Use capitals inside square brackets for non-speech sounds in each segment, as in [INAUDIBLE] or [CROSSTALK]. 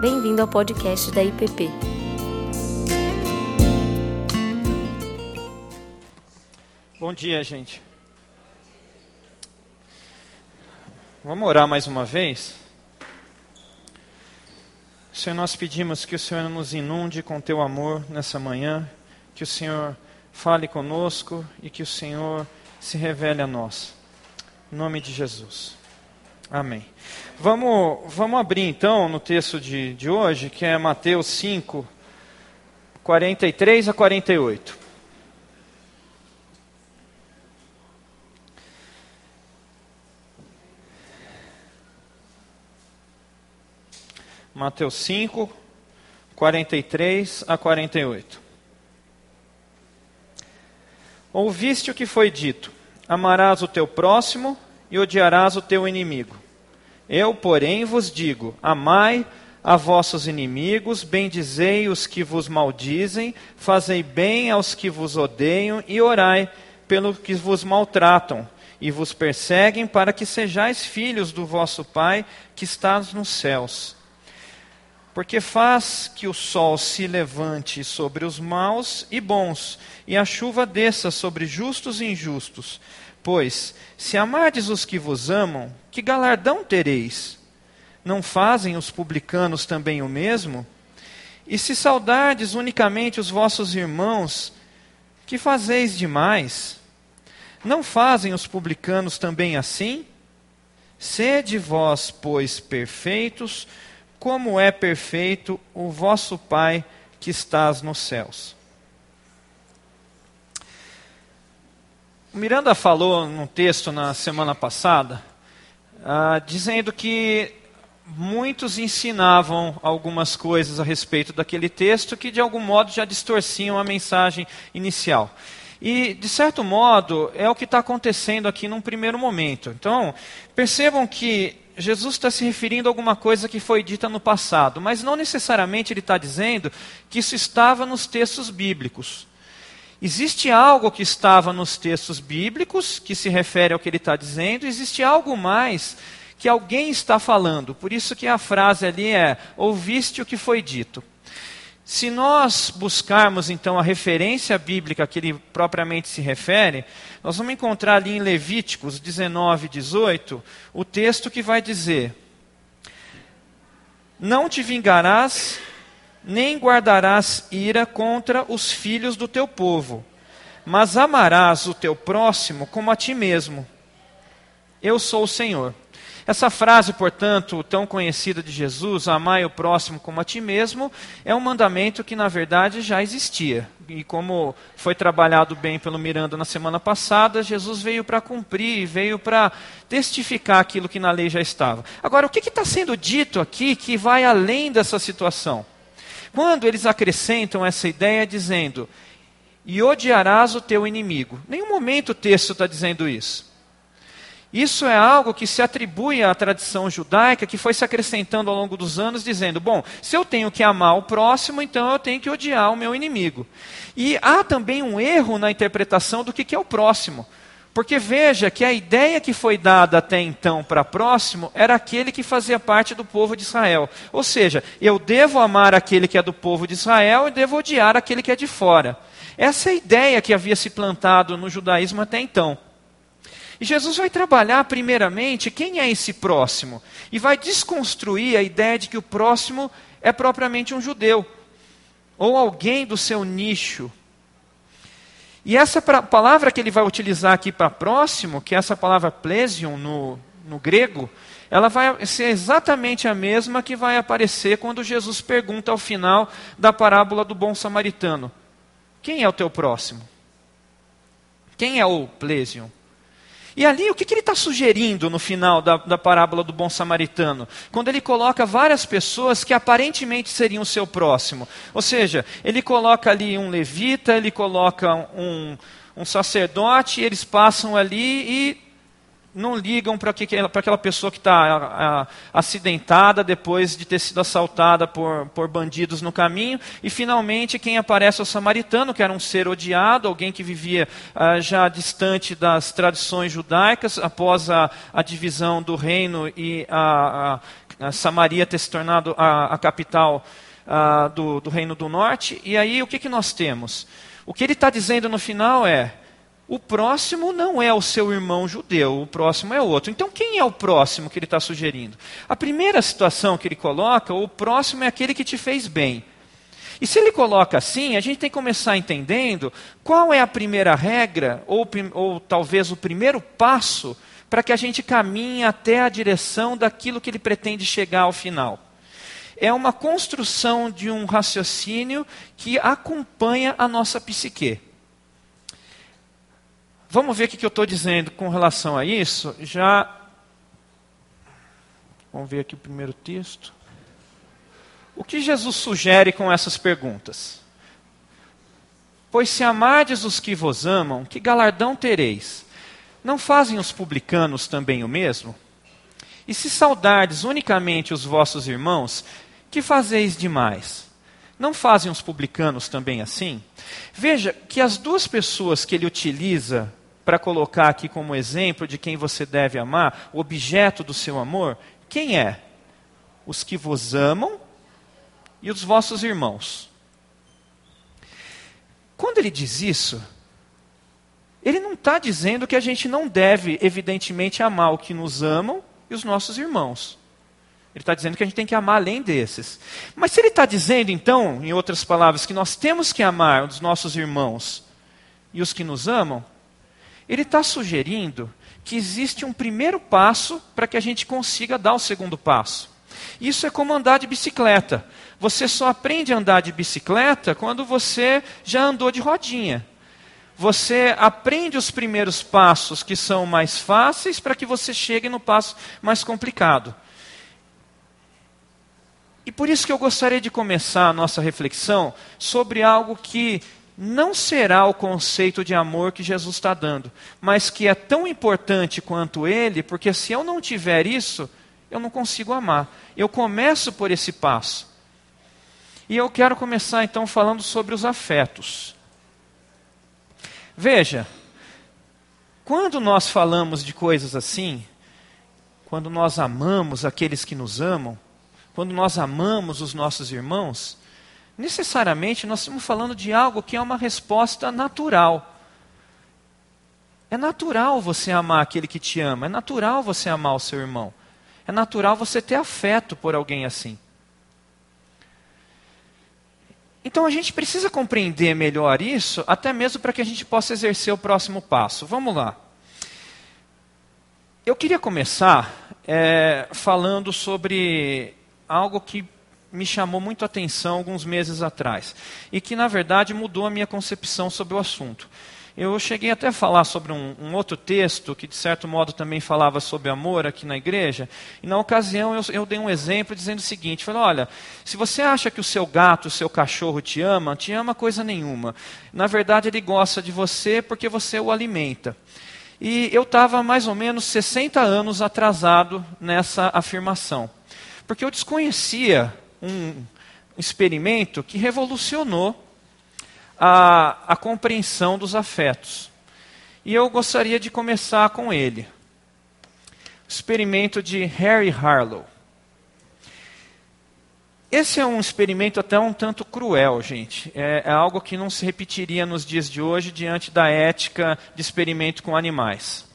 Bem-vindo ao podcast da IPP. Bom dia, gente. Vamos orar mais uma vez? Senhor, nós pedimos que o Senhor nos inunde com teu amor nessa manhã, que o Senhor fale conosco e que o Senhor se revele a nós. Em nome de Jesus. Amém. Vamos, vamos abrir então no texto de, de hoje, que é Mateus 5, 43 a 48. Mateus 5, 43 a 48. Ouviste o que foi dito: Amarás o teu próximo e odiarás o teu inimigo. Eu, porém, vos digo: amai a vossos inimigos, bendizei os que vos maldizem, fazei bem aos que vos odeiam e orai pelo que vos maltratam e vos perseguem, para que sejais filhos do vosso Pai que estás nos céus. Porque faz que o sol se levante sobre os maus e bons, e a chuva desça sobre justos e injustos. Pois, se amardes os que vos amam, que galardão tereis? Não fazem os publicanos também o mesmo? E se saudardes unicamente os vossos irmãos, que fazeis demais? Não fazem os publicanos também assim? Sede vós, pois, perfeitos, como é perfeito o vosso Pai que estás nos céus. Miranda falou num texto na semana passada, uh, dizendo que muitos ensinavam algumas coisas a respeito daquele texto que de algum modo já distorciam a mensagem inicial. E, de certo modo, é o que está acontecendo aqui num primeiro momento. Então, percebam que Jesus está se referindo a alguma coisa que foi dita no passado, mas não necessariamente ele está dizendo que isso estava nos textos bíblicos. Existe algo que estava nos textos bíblicos, que se refere ao que ele está dizendo, existe algo mais que alguém está falando. Por isso que a frase ali é: ouviste o que foi dito. Se nós buscarmos então a referência bíblica que ele propriamente se refere, nós vamos encontrar ali em Levíticos 19, 18, o texto que vai dizer: Não te vingarás nem guardarás ira contra os filhos do teu povo, mas amarás o teu próximo como a ti mesmo. Eu sou o Senhor. Essa frase, portanto, tão conhecida de Jesus, amai o próximo como a ti mesmo, é um mandamento que na verdade já existia. E como foi trabalhado bem pelo Miranda na semana passada, Jesus veio para cumprir, veio para testificar aquilo que na lei já estava. Agora, o que está sendo dito aqui que vai além dessa situação? Quando eles acrescentam essa ideia dizendo, e odiarás o teu inimigo. Nenhum momento o texto está dizendo isso. Isso é algo que se atribui à tradição judaica, que foi se acrescentando ao longo dos anos, dizendo: bom, se eu tenho que amar o próximo, então eu tenho que odiar o meu inimigo. E há também um erro na interpretação do que é o próximo. Porque veja que a ideia que foi dada até então para próximo era aquele que fazia parte do povo de Israel. Ou seja, eu devo amar aquele que é do povo de Israel e devo odiar aquele que é de fora. Essa é a ideia que havia se plantado no judaísmo até então. E Jesus vai trabalhar, primeiramente, quem é esse próximo. E vai desconstruir a ideia de que o próximo é propriamente um judeu. Ou alguém do seu nicho, e essa palavra que ele vai utilizar aqui para próximo, que é essa palavra plesion no, no grego, ela vai ser exatamente a mesma que vai aparecer quando Jesus pergunta ao final da parábola do bom samaritano: Quem é o teu próximo? Quem é o plesion? E ali, o que, que ele está sugerindo no final da, da parábola do bom samaritano? Quando ele coloca várias pessoas que aparentemente seriam o seu próximo. Ou seja, ele coloca ali um levita, ele coloca um, um sacerdote, eles passam ali e não ligam para aquela pessoa que está acidentada depois de ter sido assaltada por, por bandidos no caminho. E finalmente quem aparece é o samaritano, que era um ser odiado, alguém que vivia ah, já distante das tradições judaicas, após a, a divisão do reino e a, a, a, Samaria ter se tornado a, capital ah, do, do reino do norte. E aí o que, que nós temos? O que ele está dizendo no final é o próximo não é o seu irmão judeu, o próximo é outro. Então, quem é o próximo que ele está sugerindo? A primeira situação que ele coloca, o próximo é aquele que te fez bem. E se ele coloca assim, a gente tem que começar entendendo qual é a primeira regra, ou, ou talvez o primeiro passo, para que a gente caminhe até a direção daquilo que ele pretende chegar ao final. É uma construção de um raciocínio que acompanha a nossa psique. Vamos ver o que eu estou dizendo com relação a isso. Já. Vamos ver aqui o primeiro texto. O que Jesus sugere com essas perguntas? Pois se amardes os que vos amam, que galardão tereis? Não fazem os publicanos também o mesmo? E se saudardes unicamente os vossos irmãos, que fazeis demais? Não fazem os publicanos também assim? Veja que as duas pessoas que ele utiliza para colocar aqui como exemplo de quem você deve amar, o objeto do seu amor, quem é? Os que vos amam e os vossos irmãos. Quando ele diz isso, ele não está dizendo que a gente não deve, evidentemente, amar o que nos amam e os nossos irmãos. Ele está dizendo que a gente tem que amar além desses. Mas se ele está dizendo, então, em outras palavras, que nós temos que amar os nossos irmãos e os que nos amam, ele está sugerindo que existe um primeiro passo para que a gente consiga dar o segundo passo. Isso é como andar de bicicleta. Você só aprende a andar de bicicleta quando você já andou de rodinha. Você aprende os primeiros passos que são mais fáceis para que você chegue no passo mais complicado. E por isso que eu gostaria de começar a nossa reflexão sobre algo que não será o conceito de amor que Jesus está dando, mas que é tão importante quanto ele, porque se eu não tiver isso, eu não consigo amar. Eu começo por esse passo. E eu quero começar então falando sobre os afetos. Veja, quando nós falamos de coisas assim, quando nós amamos aqueles que nos amam, quando nós amamos os nossos irmãos, necessariamente nós estamos falando de algo que é uma resposta natural. É natural você amar aquele que te ama, é natural você amar o seu irmão, é natural você ter afeto por alguém assim. Então a gente precisa compreender melhor isso, até mesmo para que a gente possa exercer o próximo passo. Vamos lá. Eu queria começar é, falando sobre algo que me chamou muito a atenção alguns meses atrás e que, na verdade, mudou a minha concepção sobre o assunto. Eu cheguei até a falar sobre um, um, outro texto que, de certo modo, também falava sobre amor aqui na igreja. E, na ocasião, eu, eu dei um exemplo dizendo o seguinte: falei, olha, se você acha que o seu gato, o seu cachorro te ama, te ama coisa nenhuma. Na verdade, ele gosta de você porque você o alimenta. E eu estava mais ou menos 60 anos atrasado nessa afirmação. Porque eu desconhecia um experimento que revolucionou a, a compreensão dos afetos. E eu gostaria de começar com ele. O experimento de Harry Harlow. Esse é um experimento até um tanto cruel, gente. É, é, algo que não se repetiria nos dias de hoje diante da ética de experimento com animais.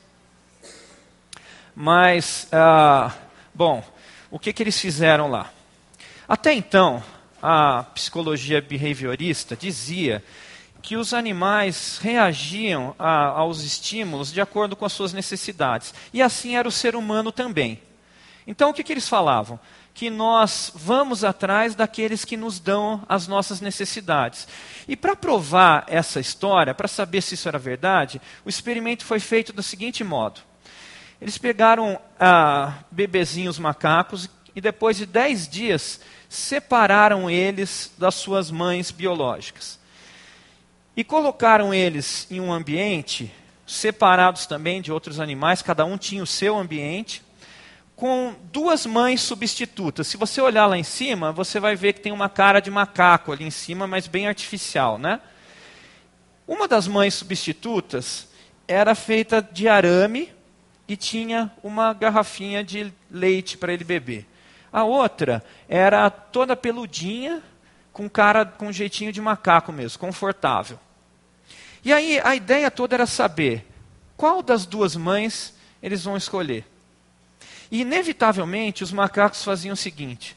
Mas, ah, bom, o que, que eles fizeram lá? Até então, a psicologia behaviorista dizia que os animais reagiam a, aos estímulos de acordo com as suas necessidades. E assim era o ser humano também. Então, o que, que eles falavam? Que nós vamos atrás daqueles que nos dão as nossas necessidades. E para provar essa história, para saber se isso era verdade, o experimento foi feito do seguinte modo: eles pegaram ah, bebezinhos macacos e depois de dez dias separaram eles das suas mães biológicas e colocaram eles em um ambiente separados também de outros animais, cada um tinha o seu ambiente, com duas mães substitutas. Se você olhar lá em cima, você vai ver que tem uma cara de macaco ali em cima, mas bem artificial, né? Uma das mães substitutas era feita de arame e tinha uma garrafinha de leite para ele beber. A outra era toda peludinha, com cara com um jeitinho de macaco mesmo, confortável. E aí a ideia toda era saber qual das duas mães eles vão escolher. E inevitavelmente os macacos faziam o seguinte: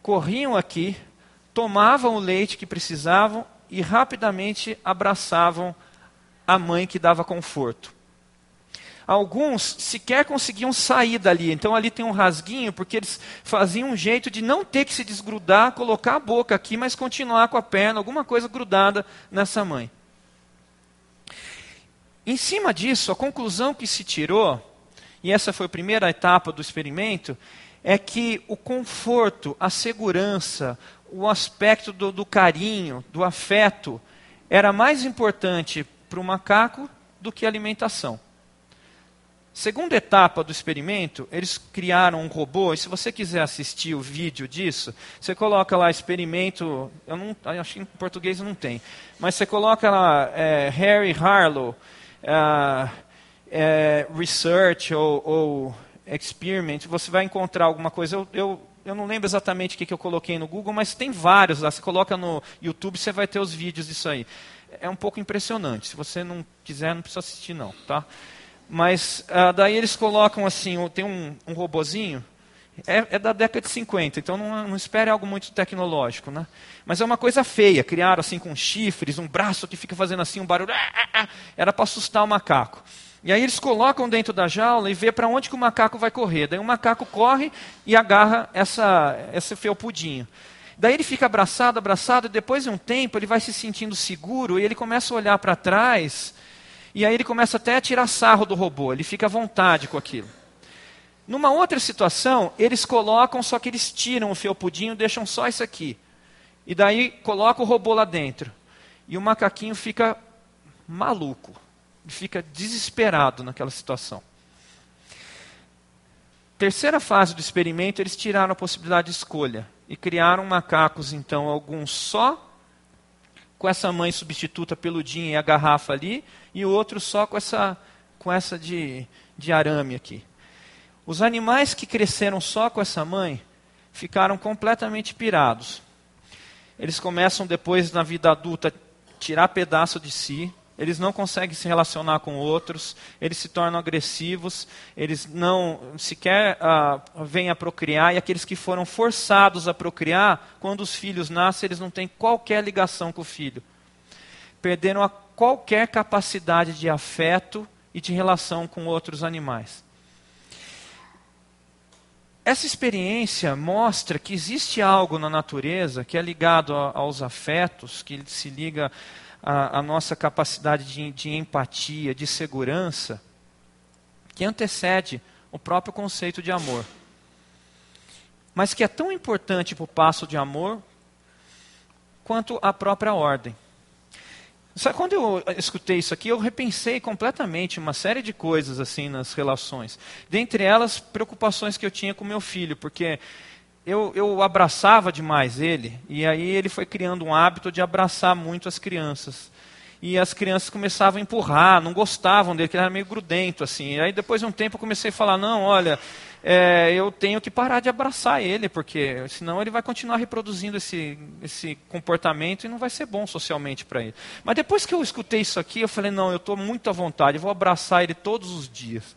corriam aqui, tomavam o leite que precisavam e rapidamente abraçavam a mãe que dava conforto. Alguns sequer conseguiam sair dali, então ali tem um rasguinho, porque eles faziam um jeito de não ter que se desgrudar, colocar a boca aqui, mas continuar com a perna, alguma coisa grudada nessa mãe. Em cima disso, a conclusão que se tirou, e essa foi a primeira etapa do experimento, é que o conforto, a segurança, o aspecto do, do carinho, do afeto, era mais importante para o macaco do que a alimentação. Segunda etapa do experimento, eles criaram um robô, e se você quiser assistir o vídeo disso, você coloca lá experimento, eu não, acho que em português não tem, mas você coloca lá é, Harry Harlow, uh, é, Research ou, ou, Experiment, você vai encontrar alguma coisa. Eu, eu, eu não lembro exatamente o que, que eu coloquei no Google, mas tem vários lá. Você coloca no YouTube, você vai ter os vídeos disso aí. É um pouco impressionante. Se você não quiser, não precisa assistir não, tá? Mas uh, daí eles colocam assim, tem um, um robozinho, é, é, da década de 50, então não, não espere algo muito tecnológico, né? Mas é uma coisa feia, criaram assim com chifres, um braço que fica fazendo assim um barulho, ah, ah, ah. era para assustar o macaco. E aí eles colocam dentro da jaula e vê para onde que o macaco vai correr. Daí o macaco corre e agarra essa, esse felpudinho. Daí ele fica abraçado, abraçado, e depois de um tempo ele vai se sentindo seguro e ele começa a olhar para trás e aí ele começa até a tirar sarro do robô, ele fica à vontade com aquilo. Numa outra situação, eles colocam, só que eles tiram o felpudinho, deixam só isso aqui. E daí coloca o robô lá dentro. E o macaquinho fica maluco, fica desesperado naquela situação. Terceira fase do experimento, eles tiraram a possibilidade de escolha e criaram macacos, então, alguns só com essa mãe substituta peludinha e a garrafa ali, e o outro só com essa, com essa de, de arame aqui. Os animais que cresceram só com essa mãe ficaram completamente pirados. Eles começam depois, na vida adulta, tirar pedaço de si, eles não conseguem se relacionar com outros, eles se tornam agressivos, eles não sequer uh, vêm a procriar, e aqueles que foram forçados a procriar, quando os filhos nascem, eles não têm qualquer ligação com o filho. Perderam a qualquer capacidade de afeto e de relação com outros animais. Essa experiência mostra que existe algo na natureza que é ligado a, aos afetos, que se liga a, a nossa capacidade de, de empatia, de segurança, que antecede o próprio conceito de amor. Mas que é tão importante para o passo de amor quanto a própria ordem. Sabe, quando eu escutei isso aqui, eu repensei completamente uma série de coisas assim nas relações. Dentre elas, preocupações que eu tinha com meu filho, porque eu, eu abraçava demais ele, e aí ele foi criando um hábito de abraçar muito as crianças. E as crianças começavam a empurrar, não gostavam dele, que ele era meio grudento, assim. E aí depois de um tempo eu comecei a falar, não, olha, é, eu tenho que parar de abraçar ele, porque senão ele vai continuar reproduzindo esse, esse comportamento e não vai ser bom socialmente para ele. Mas depois que eu escutei isso aqui, eu falei, não, eu estou muito à vontade, eu vou abraçar ele todos os dias.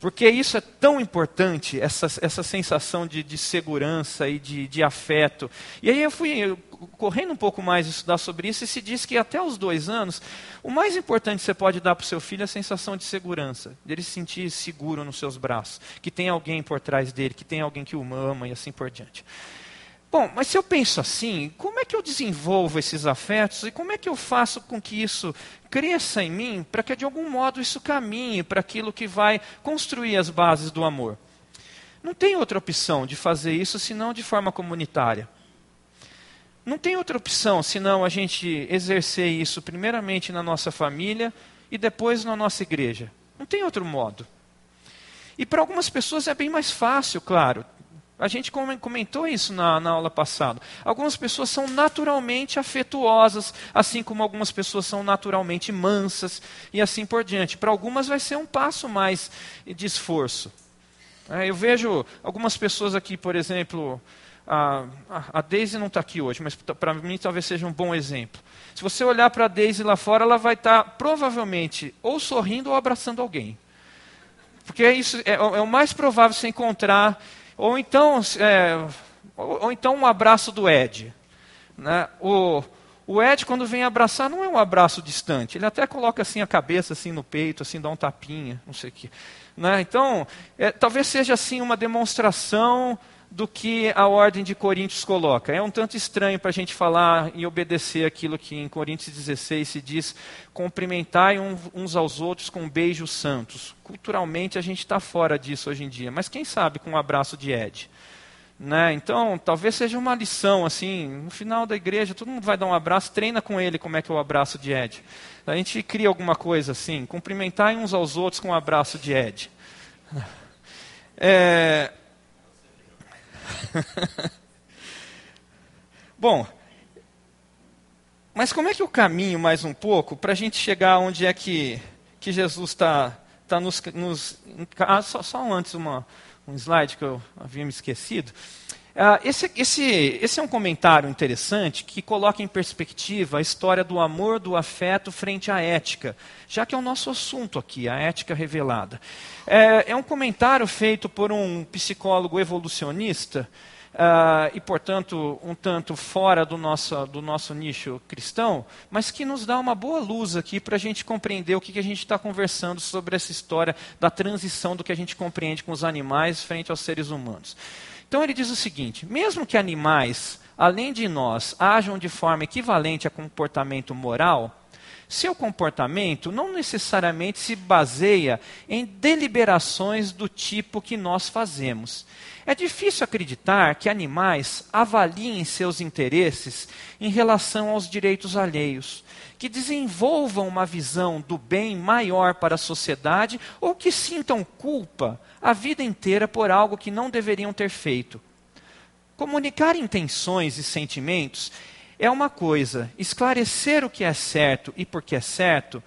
Porque isso é tão importante, essa, essa sensação de, de segurança e de, de, afeto. E aí eu fui correndo um pouco mais estudar sobre isso e se diz que até os dois anos, o mais importante que você pode dar para o seu filho é a sensação de segurança, dele se sentir seguro nos seus braços, que tem alguém por trás dele, que tem alguém que o ama e assim por diante. Bom, mas se eu penso assim, como é que eu desenvolvo esses afetos e como é que eu faço com que isso cresça em mim para que de algum modo isso caminhe para aquilo que vai construir as bases do amor? Não tem outra opção de fazer isso senão de forma comunitária. Não tem outra opção senão a gente exercer isso primeiramente na nossa família e depois na nossa igreja. Não tem outro modo. E para algumas pessoas é bem mais fácil, claro. A gente comentou isso na, na, aula passada. Algumas pessoas são naturalmente afetuosas, assim como algumas pessoas são naturalmente mansas e assim por diante. Para algumas vai ser um passo mais de esforço. É, eu vejo algumas pessoas aqui, por exemplo, a, a Daisy não está aqui hoje, mas para mim talvez seja um bom exemplo. Se você olhar para a Daisy lá fora, ela vai estar tá, provavelmente ou sorrindo ou abraçando alguém. Porque isso é, é o mais provável se encontrar ou então, é, ou, ou, então um abraço do Ed. Né? O, o Ed, quando vem abraçar, não é um abraço distante. Ele até coloca assim a cabeça assim no peito, assim dá um tapinha, não sei o quê. Né? Então, é, talvez seja assim uma demonstração do que a ordem de Coríntios coloca. É um tanto estranho para a gente falar e obedecer aquilo que em Coríntios 16 se diz: cumprimentai uns aos outros com beijos santos. Culturalmente a gente está fora disso hoje em dia, mas quem sabe com um abraço de Ed. Né? Então, talvez seja uma lição, assim, no final da igreja, todo mundo vai dar um abraço, treina com ele como é que é o abraço de Ed. A gente cria alguma coisa assim, cumprimentar uns aos outros com um abraço de Ed. [LAUGHS] É, [LAUGHS] Bom, mas como é que o caminho, mais um pouco, para a gente chegar onde é que, que Jesus está tá nos. nos ah, só, só antes uma, um slide que eu havia me esquecido. Uh, esse, esse, esse é um comentário interessante que coloca em perspectiva a história do amor, do afeto frente à ética, já que é o nosso assunto aqui, a ética revelada. É, é um comentário feito por um psicólogo evolucionista uh, e, portanto, um tanto fora do nosso, do nosso nicho cristão, mas que nos dá uma boa luz aqui para a gente compreender o que, que a gente está conversando sobre essa história da transição do que a gente compreende com os animais frente aos seres humanos. Então ele diz o seguinte: mesmo que animais, além de nós, ajam de forma equivalente a comportamento moral, seu comportamento não necessariamente se baseia em deliberações do tipo que nós fazemos. É difícil acreditar que animais avaliem seus interesses em relação aos direitos alheios, que desenvolvam uma visão do bem maior para a sociedade ou que sintam culpa a vida inteira por algo que não deveriam ter feito. Comunicar intenções e sentimentos é uma coisa, esclarecer o que é certo e por que é certo,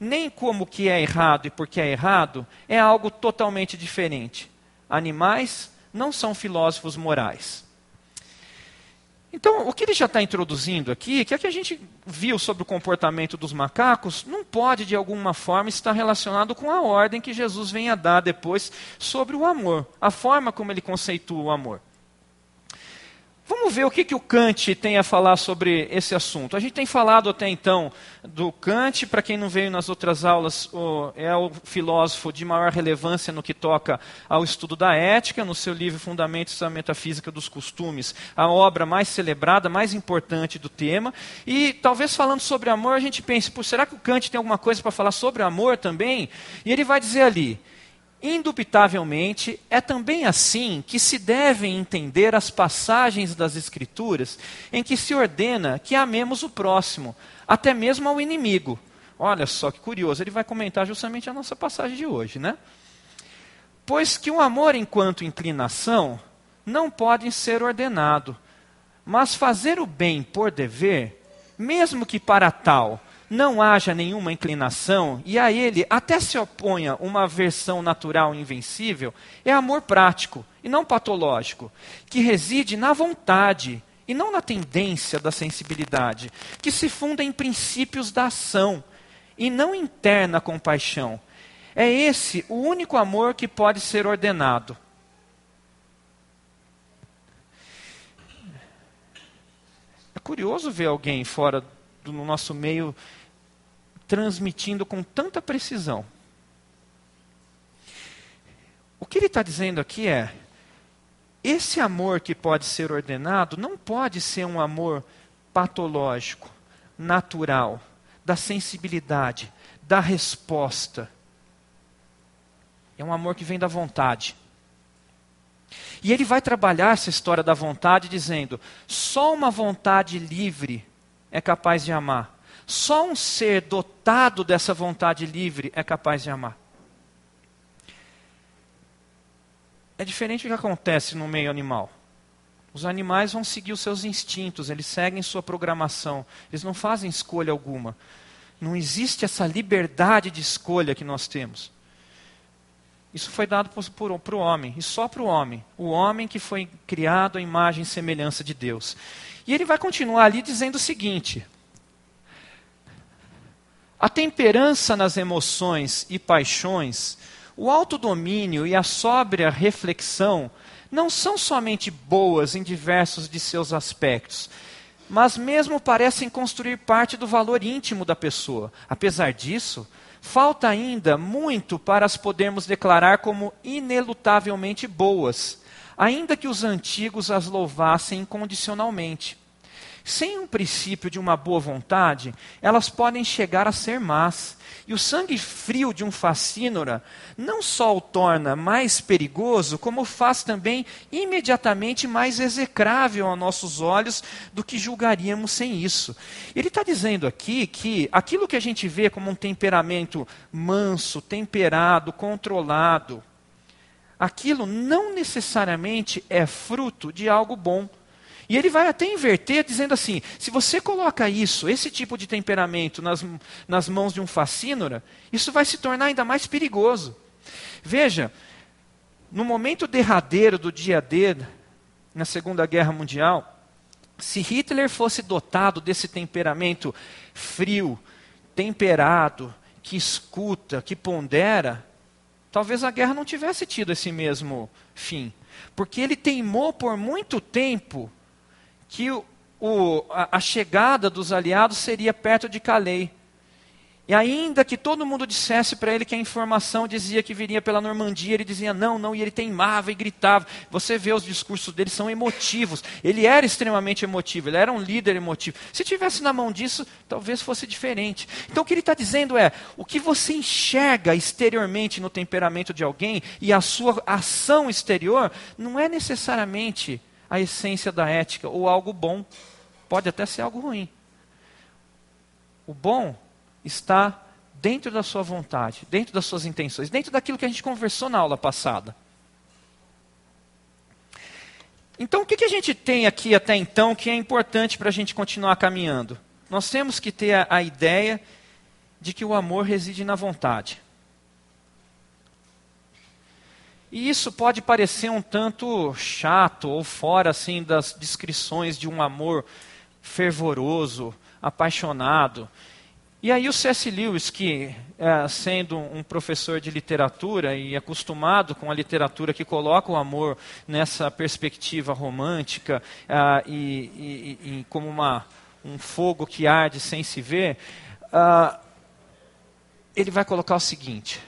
nem como o que é errado e por que é errado, é algo totalmente diferente. Animais não são filósofos morais. Então, o que ele já está introduzindo aqui, que é que a gente viu sobre o comportamento dos macacos, não pode de alguma forma estar relacionado com a ordem que Jesus vem a dar depois sobre o amor, a forma como ele conceitua o amor. Vamos ver o que, que o Kant tem a falar sobre esse assunto. A gente tem falado até então do Kant, para quem não veio nas outras aulas, é o filósofo de maior relevância no que toca ao estudo da ética, no seu livro Fundamentos da Metafísica dos Costumes, a obra mais celebrada, mais importante do tema. E talvez falando sobre amor, a gente pense, será que o Kant tem alguma coisa para falar sobre amor também? E ele vai dizer ali, Indubitavelmente, é também assim que se devem entender as passagens das Escrituras em que se ordena que amemos o próximo, até mesmo ao inimigo. Olha só que curioso, ele vai comentar justamente a nossa passagem de hoje, né? Pois que o amor enquanto inclinação não pode ser ordenado, mas fazer o bem por dever, mesmo que para tal não haja nenhuma inclinação e a ele até se oponha uma versão natural invencível, é amor prático e não patológico, que reside na vontade e não na tendência da sensibilidade, que se funda em princípios da ação e não interna compaixão. É esse o único amor que pode ser ordenado. É curioso ver alguém fora do nosso meio transmitindo com tanta precisão. O que ele está dizendo aqui é: esse amor que pode ser ordenado não pode ser um amor patológico, natural, da sensibilidade, da resposta. É um amor que vem da vontade. E ele vai trabalhar essa história da vontade dizendo: só uma vontade livre é capaz de amar. Só um ser dotado dessa vontade livre é capaz de amar. É diferente do que acontece no meio animal. Os animais vão seguir os seus instintos, eles seguem sua programação, eles não fazem escolha alguma. Não existe essa liberdade de escolha que nós temos. Isso foi dado para o homem, e só para o homem. O homem que foi criado à imagem e semelhança de Deus. E ele vai continuar ali dizendo o seguinte: a temperança nas emoções e paixões, o autodomínio e a sóbria reflexão não são somente boas em diversos de seus aspectos, mas mesmo parecem construir parte do valor íntimo da pessoa. Apesar disso, falta ainda muito para as podermos declarar como inelutavelmente boas, ainda que os antigos as louvassem incondicionalmente. Sem um princípio de uma boa vontade, elas podem chegar a ser más. E o sangue frio de um facínora não só o torna mais perigoso, como faz também imediatamente mais execrável a nossos olhos do que julgaríamos sem isso. Ele está dizendo aqui que aquilo que a gente vê como um temperamento manso, temperado, controlado, aquilo não necessariamente é fruto de algo bom. E ele vai até inverter, dizendo assim: se você coloca isso, esse tipo de temperamento, nas, nas mãos de um facínora, isso vai se tornar ainda mais perigoso. Veja, no momento derradeiro do dia D, na Segunda Guerra Mundial, se Hitler fosse dotado desse temperamento frio, temperado, que escuta, que pondera, talvez a guerra não tivesse tido esse mesmo fim. Porque ele teimou por muito tempo que o, a, a, chegada dos aliados seria perto de Calais. E ainda que todo mundo dissesse para ele que a informação dizia que viria pela Normandia, ele dizia não, não, e ele teimava e gritava. Você vê os discursos dele, são emotivos. Ele era extremamente emotivo, ele era um líder emotivo. Se tivesse na mão disso, talvez fosse diferente. Então o que ele está dizendo é: o que você enxerga exteriormente no temperamento de alguém e a sua ação exterior não é necessariamente a essência da ética, ou algo bom. Pode até ser algo ruim. O bom está dentro da sua vontade, dentro das suas intenções, dentro daquilo que a gente conversou na aula passada. Então, o que, que a gente tem aqui até então que é importante para a gente continuar caminhando? Nós temos que ter a, a ideia de que o amor reside na vontade. E isso pode parecer um tanto chato ou fora assim das descrições de um amor fervoroso, apaixonado. E aí o C.S. Lewis, que é, sendo um professor de literatura e acostumado com a literatura que coloca o amor nessa perspectiva romântica uh, e, e, e, como uma, um fogo que arde sem se ver, uh, ele vai colocar o seguinte: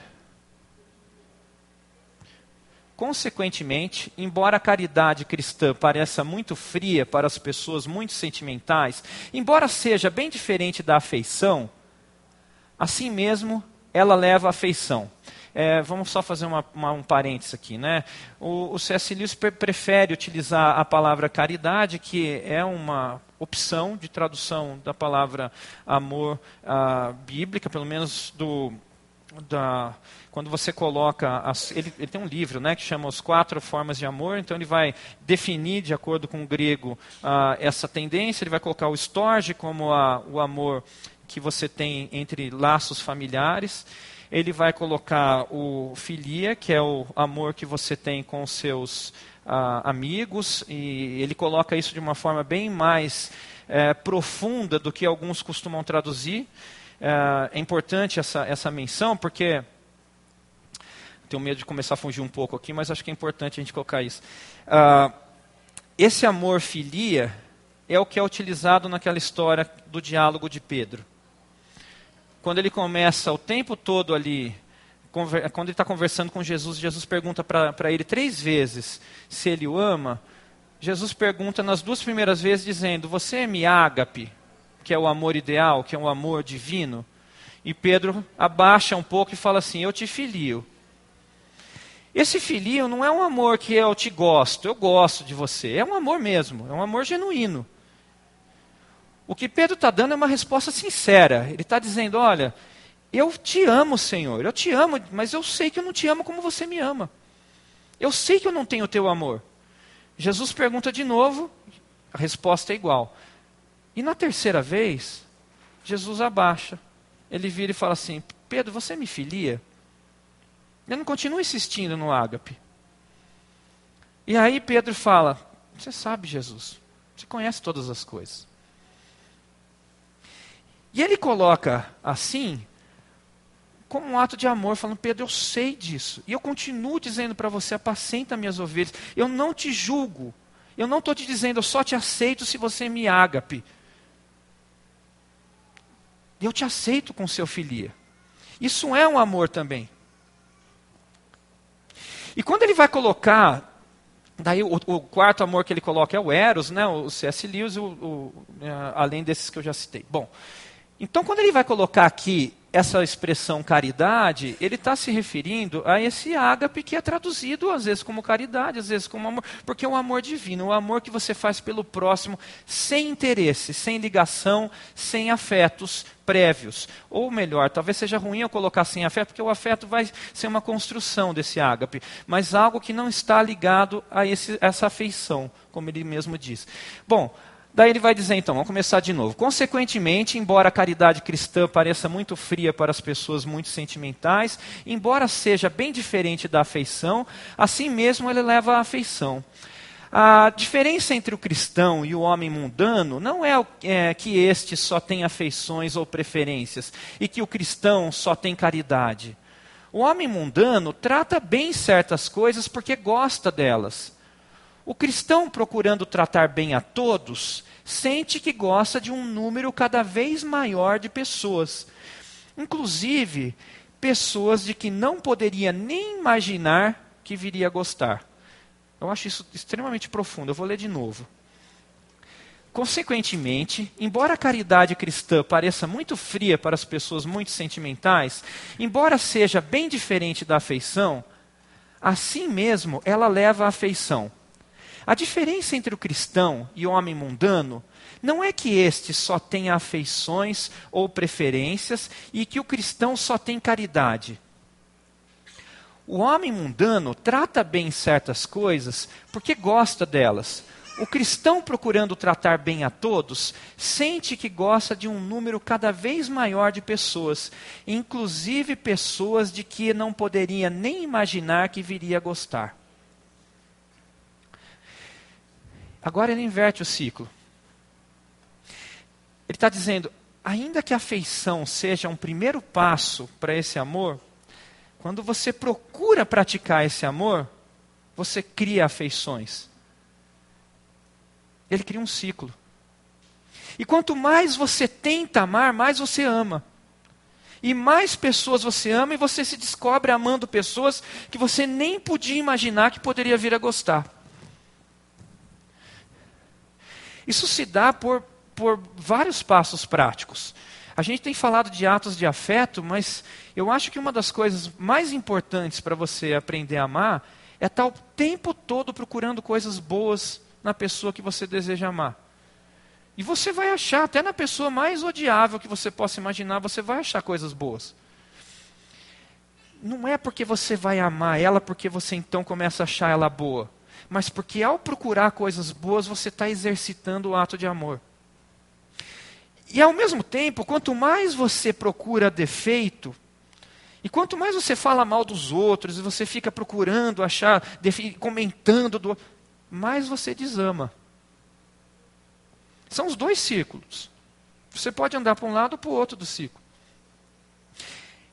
Consequentemente, embora a caridade cristã pareça muito fria para as pessoas muito sentimentais, embora seja bem diferente da afeição, assim mesmo ela leva afeição. É, vamos só fazer uma, uma, um parênteses aqui. Né? O, o C.S. Lewis pre prefere utilizar a palavra caridade, que é uma opção de tradução da palavra amor uh, bíblica, pelo menos do, da, quando você coloca. As, ele, ele, tem um livro né, que chama As Quatro Formas de Amor, então ele vai definir, de acordo com o grego, uh, essa tendência, ele vai colocar o storge como a, o amor que você tem entre laços familiares. Ele vai colocar o filia, que é o amor que você tem com os seus uh, amigos, e ele coloca isso de uma forma bem mais uh, profunda do que alguns costumam traduzir. Uh, é importante essa, essa menção, porque tenho medo de começar a fugir um pouco aqui, mas acho que é importante a gente colocar isso. Uh, esse amor filia é o que é utilizado naquela história do diálogo de Pedro. Quando ele começa o tempo todo ali, quando ele está conversando com Jesus, Jesus pergunta para ele três vezes se ele o ama. Jesus pergunta nas duas primeiras vezes, dizendo: Você é me ágape, que é o amor ideal, que é o amor divino? E Pedro abaixa um pouco e fala assim: Eu te filio. Esse filhinho não é um amor que eu te gosto, eu gosto de você. É um amor mesmo, é um amor genuíno. O que Pedro está dando é uma resposta sincera. Ele está dizendo: Olha, eu te amo, Senhor, eu te amo, mas eu sei que eu não te amo como você me ama. Eu sei que eu não tenho o teu amor. Jesus pergunta de novo, a resposta é igual. E na terceira vez, Jesus abaixa. Ele vira e fala assim: Pedro, você me filia? Eu não continuo insistindo no ágape. E aí Pedro fala: Você sabe, Jesus, você conhece todas as coisas. E ele coloca assim, como um ato de amor, falando: Pedro, eu sei disso. E eu continuo dizendo para você: apacenta minhas ovelhas. Eu não te julgo. Eu não estou te dizendo, eu só te aceito se você me ágape. Eu te aceito com seu filia. Isso é um amor também. E quando ele vai colocar Daí o, o, quarto amor que ele coloca é o Eros, né, o C.S. Lewis, o, o, é, além desses que eu já citei. Bom, então quando ele vai colocar aqui essa expressão caridade, ele está se referindo a esse ágape que é traduzido às vezes como caridade, às vezes como amor, porque é um amor divino, o um amor que você faz pelo próximo sem interesse, sem ligação, sem afetos prévios. Ou melhor, talvez seja ruim eu colocar sem afeto, porque o afeto vai ser uma construção desse ágape, mas algo que não está ligado a esse, essa afeição, como ele mesmo diz. Bom, Daí ele vai dizer então, vamos começar de novo. Consequentemente, embora a caridade cristã pareça muito fria para as pessoas muito sentimentais, embora seja bem diferente da afeição, assim mesmo ele leva à afeição. A diferença entre o cristão e o homem mundano não é, é, que este só tem afeições ou preferências e que o cristão só tem caridade. O homem mundano trata bem certas coisas porque gosta delas. O cristão, procurando tratar bem a todos, sente que gosta de um número cada vez maior de pessoas, inclusive pessoas de que não poderia nem imaginar que viria a gostar. Eu acho isso extremamente profundo. Eu vou ler de novo. Consequentemente, embora a caridade cristã pareça muito fria para as pessoas muito sentimentais, embora seja bem diferente da afeição, assim mesmo ela leva à afeição. A diferença entre o cristão e o homem mundano não é que este só tenha afeições ou preferências e que o cristão só tem caridade. O homem mundano trata bem certas coisas porque gosta delas. O cristão, procurando tratar bem a todos, sente que gosta de um número cada vez maior de pessoas, inclusive pessoas de que não poderia nem imaginar que viria a gostar. Agora ele inverte o ciclo. Ele está dizendo: ainda que a afeição seja um primeiro passo para esse amor, quando você procura praticar esse amor, você cria afeições. Ele cria um ciclo. E quanto mais você tenta amar, mais você ama. E mais pessoas você ama e você se descobre amando pessoas que você nem podia imaginar que poderia vir a gostar. Isso se dá por, por vários passos práticos. A gente tem falado de atos de afeto, mas eu acho que uma das coisas mais importantes para você aprender a amar é estar o tempo todo procurando coisas boas na pessoa que você deseja amar. E você vai achar, até na pessoa mais odiável que você possa imaginar, você vai achar coisas boas. Não é porque você vai amar ela porque você então começa a achar ela boa mas porque ao procurar coisas boas você está exercitando o ato de amor. E ao mesmo tempo, quanto mais você procura defeito, e quanto mais você fala mal dos outros, e você fica procurando achar, comentando, do, mais você desama. São os dois círculos. Você pode andar para um lado ou para o outro do ciclo.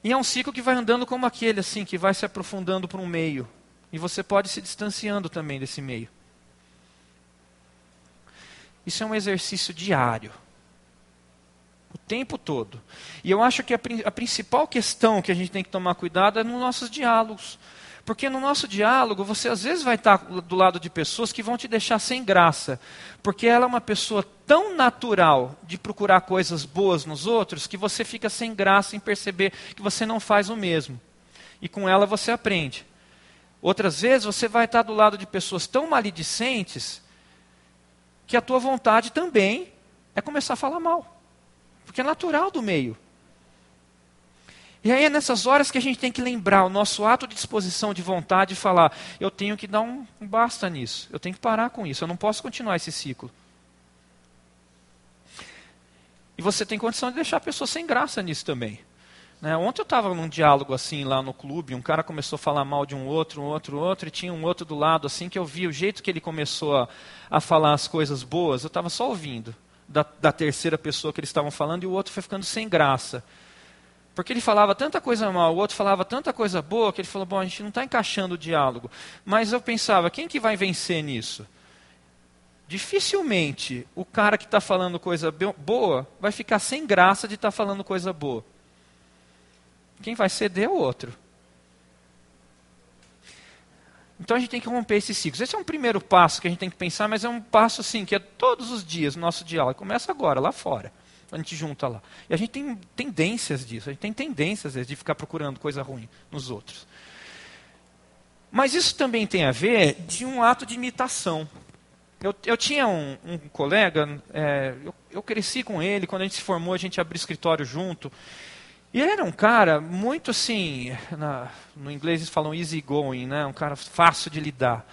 E é um ciclo que vai andando como aquele, assim, que vai se aprofundando para um meio. E você pode se distanciando também desse meio. Isso é um exercício diário. O tempo todo. E eu acho que a, a principal questão que a gente tem que tomar cuidado é nos nossos diálogos. Porque no nosso diálogo, você às vezes vai estar do lado de pessoas que vão te deixar sem graça. Porque ela é uma pessoa tão natural de procurar coisas boas nos outros que você fica sem graça em perceber que você não faz o mesmo. E com ela você aprende. Outras vezes você vai estar do lado de pessoas tão maledicentes que a tua vontade também é começar a falar mal. Porque é natural do meio. E aí é nessas horas que a gente tem que lembrar o nosso ato de disposição, de vontade, e falar: eu tenho que dar um, um basta nisso, eu tenho que parar com isso, eu não posso continuar esse ciclo. E você tem condição de deixar a pessoa sem graça nisso também. Né? Ontem eu estava num diálogo assim lá no clube, um cara começou a falar mal de um outro, um outro, outro, e tinha um outro do lado assim que eu vi o jeito que ele começou a, a falar as coisas boas, eu estava só ouvindo da, da terceira pessoa que eles estavam falando e o outro foi ficando sem graça. Porque ele falava tanta coisa mal, o outro falava tanta coisa boa, que ele falou, bom, a gente não está encaixando o diálogo. Mas eu pensava, quem que vai vencer nisso? Dificilmente o cara que está falando coisa boa vai ficar sem graça de estar tá falando coisa boa. Quem vai ceder é o outro. Então a gente tem que romper esses ciclos. Esse é um primeiro passo que a gente tem que pensar, mas é um passo assim, que é todos os dias nosso diálogo. Começa agora, lá fora a gente junta lá. E a gente tem tendências disso, a gente tem tendências vezes, de ficar procurando coisa ruim nos outros. Mas isso também tem a ver de um ato de imitação. Eu, eu tinha um, um colega, é, eu, eu, cresci com ele, quando a gente se formou, a gente abriu escritório junto. E ele era um cara muito assim, na, no inglês eles falam easy going, né? um cara fácil de lidar.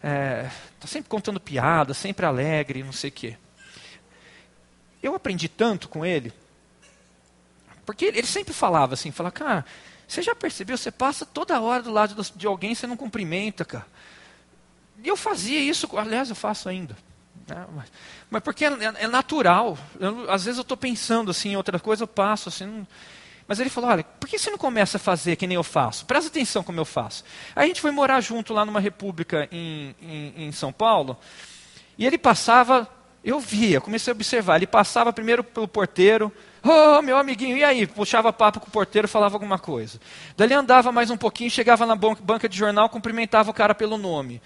É, tá sempre contando piada, sempre alegre, não sei o quê eu aprendi tanto com ele, porque ele sempre falava assim, falava, cara, você já percebeu, você passa toda hora do lado de alguém, você não cumprimenta, cara. E eu fazia isso, aliás, eu faço ainda. Né? Mas, mas, porque é, é natural. Eu, às vezes eu estou pensando assim, em outra coisa, eu passo assim. Não... Mas ele falou: olha, por que você não começa a fazer que nem eu faço? Presta atenção como eu faço. Aí a gente foi morar junto lá numa república em, em, em São Paulo. E ele passava eu via, comecei a observar. Ele passava primeiro pelo porteiro. Oh, meu amiguinho, e aí? Puxava papo com o porteiro, falava alguma coisa. Daí ele andava mais um pouquinho, chegava na banca de jornal, cumprimentava o cara pelo nome.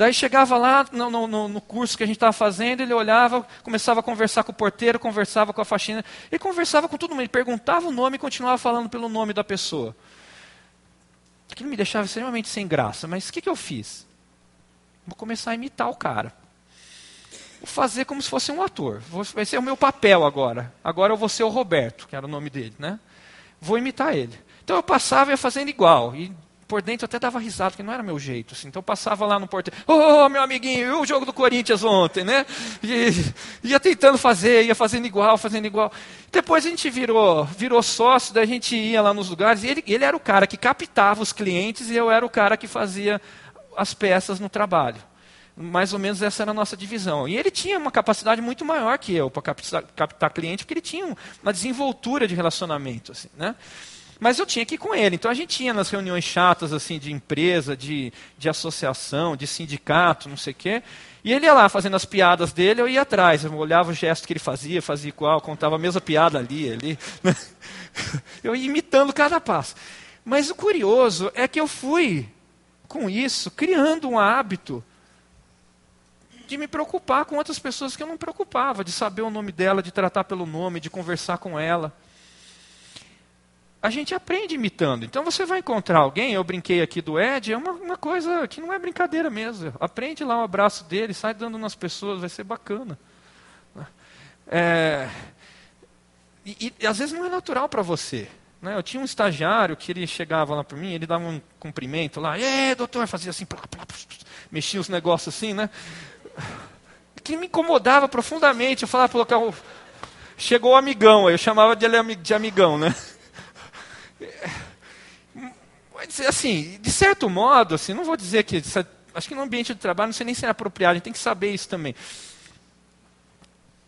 Daí chegava lá no, no, no curso que a gente estava fazendo, ele olhava, começava a conversar com o porteiro, conversava com a faxina. Ele conversava com todo mundo, ele perguntava o nome e continuava falando pelo nome da pessoa. Aquilo me deixava extremamente sem graça, mas o que, que eu fiz? Vou começar a imitar o cara fazer como se fosse um ator. Vai ser o meu papel agora. Agora eu vou ser o Roberto, que era o nome dele, né? Vou imitar ele. Então eu passava e ia fazendo igual. E por dentro até dava risada, porque não era meu jeito. Assim. Então passava lá no porteiro, ô oh, meu amiguinho, e o jogo do Corinthians ontem, né? E, ia tentando fazer, ia fazendo igual, fazendo igual. Depois a gente virou, virou sócio, daí a gente ia lá nos lugares, e ele, ele era o cara que captava os clientes e eu era o cara que fazia as peças no trabalho mais ou menos essa era a nossa divisão. E ele tinha uma capacidade muito maior que eu para captar, captar cliente, porque ele tinha uma desenvoltura de relacionamento. Assim, né? Mas eu tinha que ir com ele. Então a gente ia nas reuniões chatas assim de empresa, de, de associação, de sindicato, não sei o quê. E ele ia lá fazendo as piadas dele, eu ia atrás. Eu olhava o gesto que ele fazia, fazia igual, contava a mesma piada ali, ali. Né? [LAUGHS] Eu ia imitando cada passo. Mas o curioso é que eu fui, com isso, criando um hábito de me preocupar com outras pessoas que eu não preocupava, de saber o nome dela, de tratar pelo nome, de conversar com ela. A gente aprende imitando. Então você vai encontrar alguém, eu brinquei aqui do Ed, é uma, uma coisa que não é brincadeira mesmo. Aprende lá o abraço dele, sai dando nas pessoas, vai ser bacana. É, e, e às vezes não é natural para você. Né? Eu tinha um estagiário que ele chegava lá para mim, ele dava um cumprimento lá, e doutor, fazia assim, plá, plá, mexia os negócios assim, né? que me incomodava profundamente. Eu falava local, chegou o amigão, eu chamava de amigão, né? Mas, assim, de certo modo, assim, não vou dizer que, acho que no ambiente de trabalho, não sei nem se é apropriado, a gente tem que saber isso também.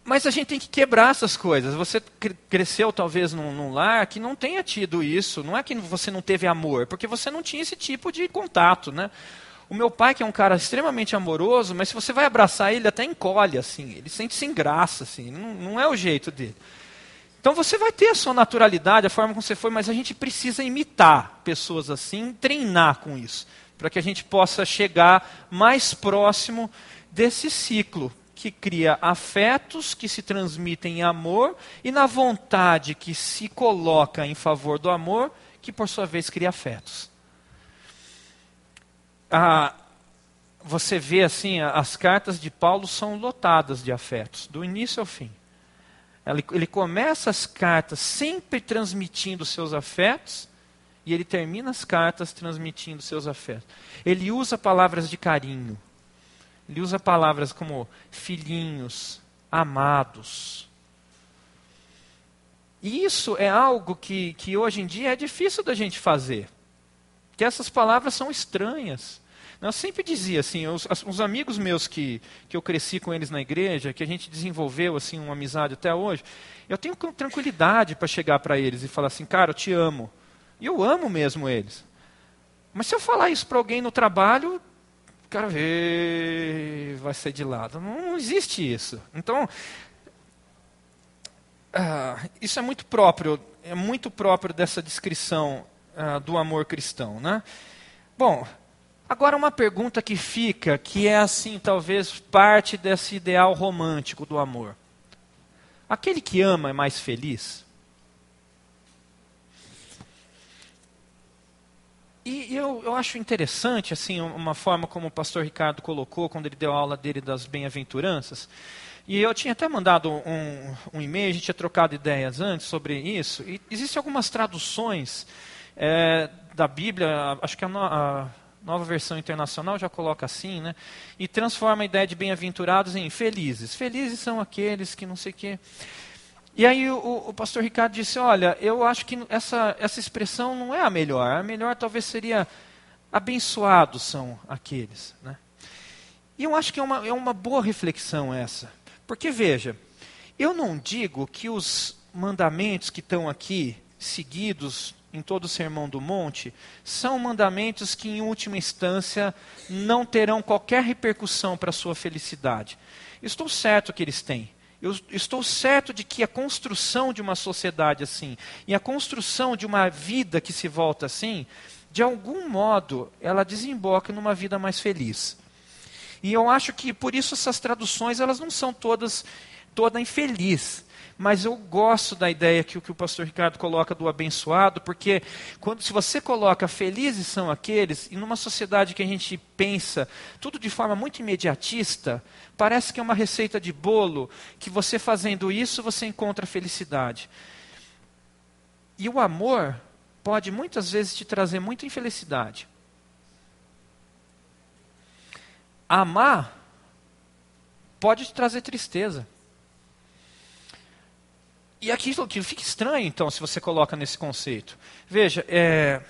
Mas a gente tem que quebrar essas coisas. Você cresceu talvez num, num, lar que não tenha tido isso. Não é que você não teve amor, porque você não tinha esse tipo de contato, né? O meu pai, que é um cara extremamente amoroso, mas se você vai abraçar ele, até encolhe, assim. Ele sente sem graça, assim. Não, não é o jeito dele. Então você vai ter a sua naturalidade, a forma como você foi, mas a gente precisa imitar pessoas assim, treinar com isso, para que a gente possa chegar mais próximo desse ciclo que cria afetos que se transmitem em amor e na vontade que se coloca em favor do amor, que por sua vez cria afetos ah, você vê assim, as cartas de Paulo são lotadas de afetos, do início ao fim. Ele começa as cartas sempre transmitindo seus afetos e ele termina as cartas transmitindo seus afetos. Ele usa palavras de carinho. Ele usa palavras como filhinhos, amados. E isso é algo que, que hoje em dia é difícil da gente fazer. Que essas palavras são estranhas. Eu sempre dizia assim, os, os, amigos meus que, que eu cresci com eles na igreja, que a gente desenvolveu assim uma amizade até hoje, eu tenho tranquilidade para chegar para eles e falar assim, cara, eu te amo. E eu amo mesmo eles. Mas se eu falar isso para alguém no trabalho, o cara vai ser de lado. Não, não existe isso. Então, ah, isso é muito próprio, é muito próprio dessa descrição ah, do amor cristão, né? Bom, Agora, uma pergunta que fica, que é assim, talvez parte desse ideal romântico do amor. Aquele que ama é mais feliz? E eu, eu acho interessante, assim, uma forma como o pastor Ricardo colocou quando ele deu a aula dele das bem-aventuranças. E eu tinha até mandado um, um e-mail, a gente tinha trocado ideias antes sobre isso. E existem algumas traduções é, da Bíblia, acho que a, a nova versão internacional já coloca assim, né? E transforma a ideia de bem-aventurados em felizes. Felizes são aqueles que não sei o quê. E aí o, o, pastor Ricardo disse, olha, eu acho que essa, essa expressão não é a melhor. A melhor talvez seria abençoados são aqueles. Né? E eu acho que é uma, é uma boa reflexão essa. Porque veja, eu não digo que os mandamentos que estão aqui seguidos em todo o Sermão do Monte, são mandamentos que, em última instância, não terão qualquer repercussão para a sua felicidade. Estou certo que eles têm. Eu estou certo de que a construção de uma sociedade assim, e a construção de uma vida que se volta assim, de algum modo, ela desemboca numa vida mais feliz. E eu acho que por isso essas traduções elas não são todas toda infeliz. Mas eu gosto da ideia que, que o pastor Ricardo coloca do abençoado, porque quando se você coloca felizes são aqueles, e numa sociedade que a gente pensa tudo de forma muito imediatista, parece que é uma receita de bolo, que você fazendo isso você encontra felicidade. E o amor pode muitas vezes te trazer muita infelicidade. Amar pode te trazer tristeza. E aquilo, aquilo fica estranho, então, se você coloca nesse conceito. Veja, é,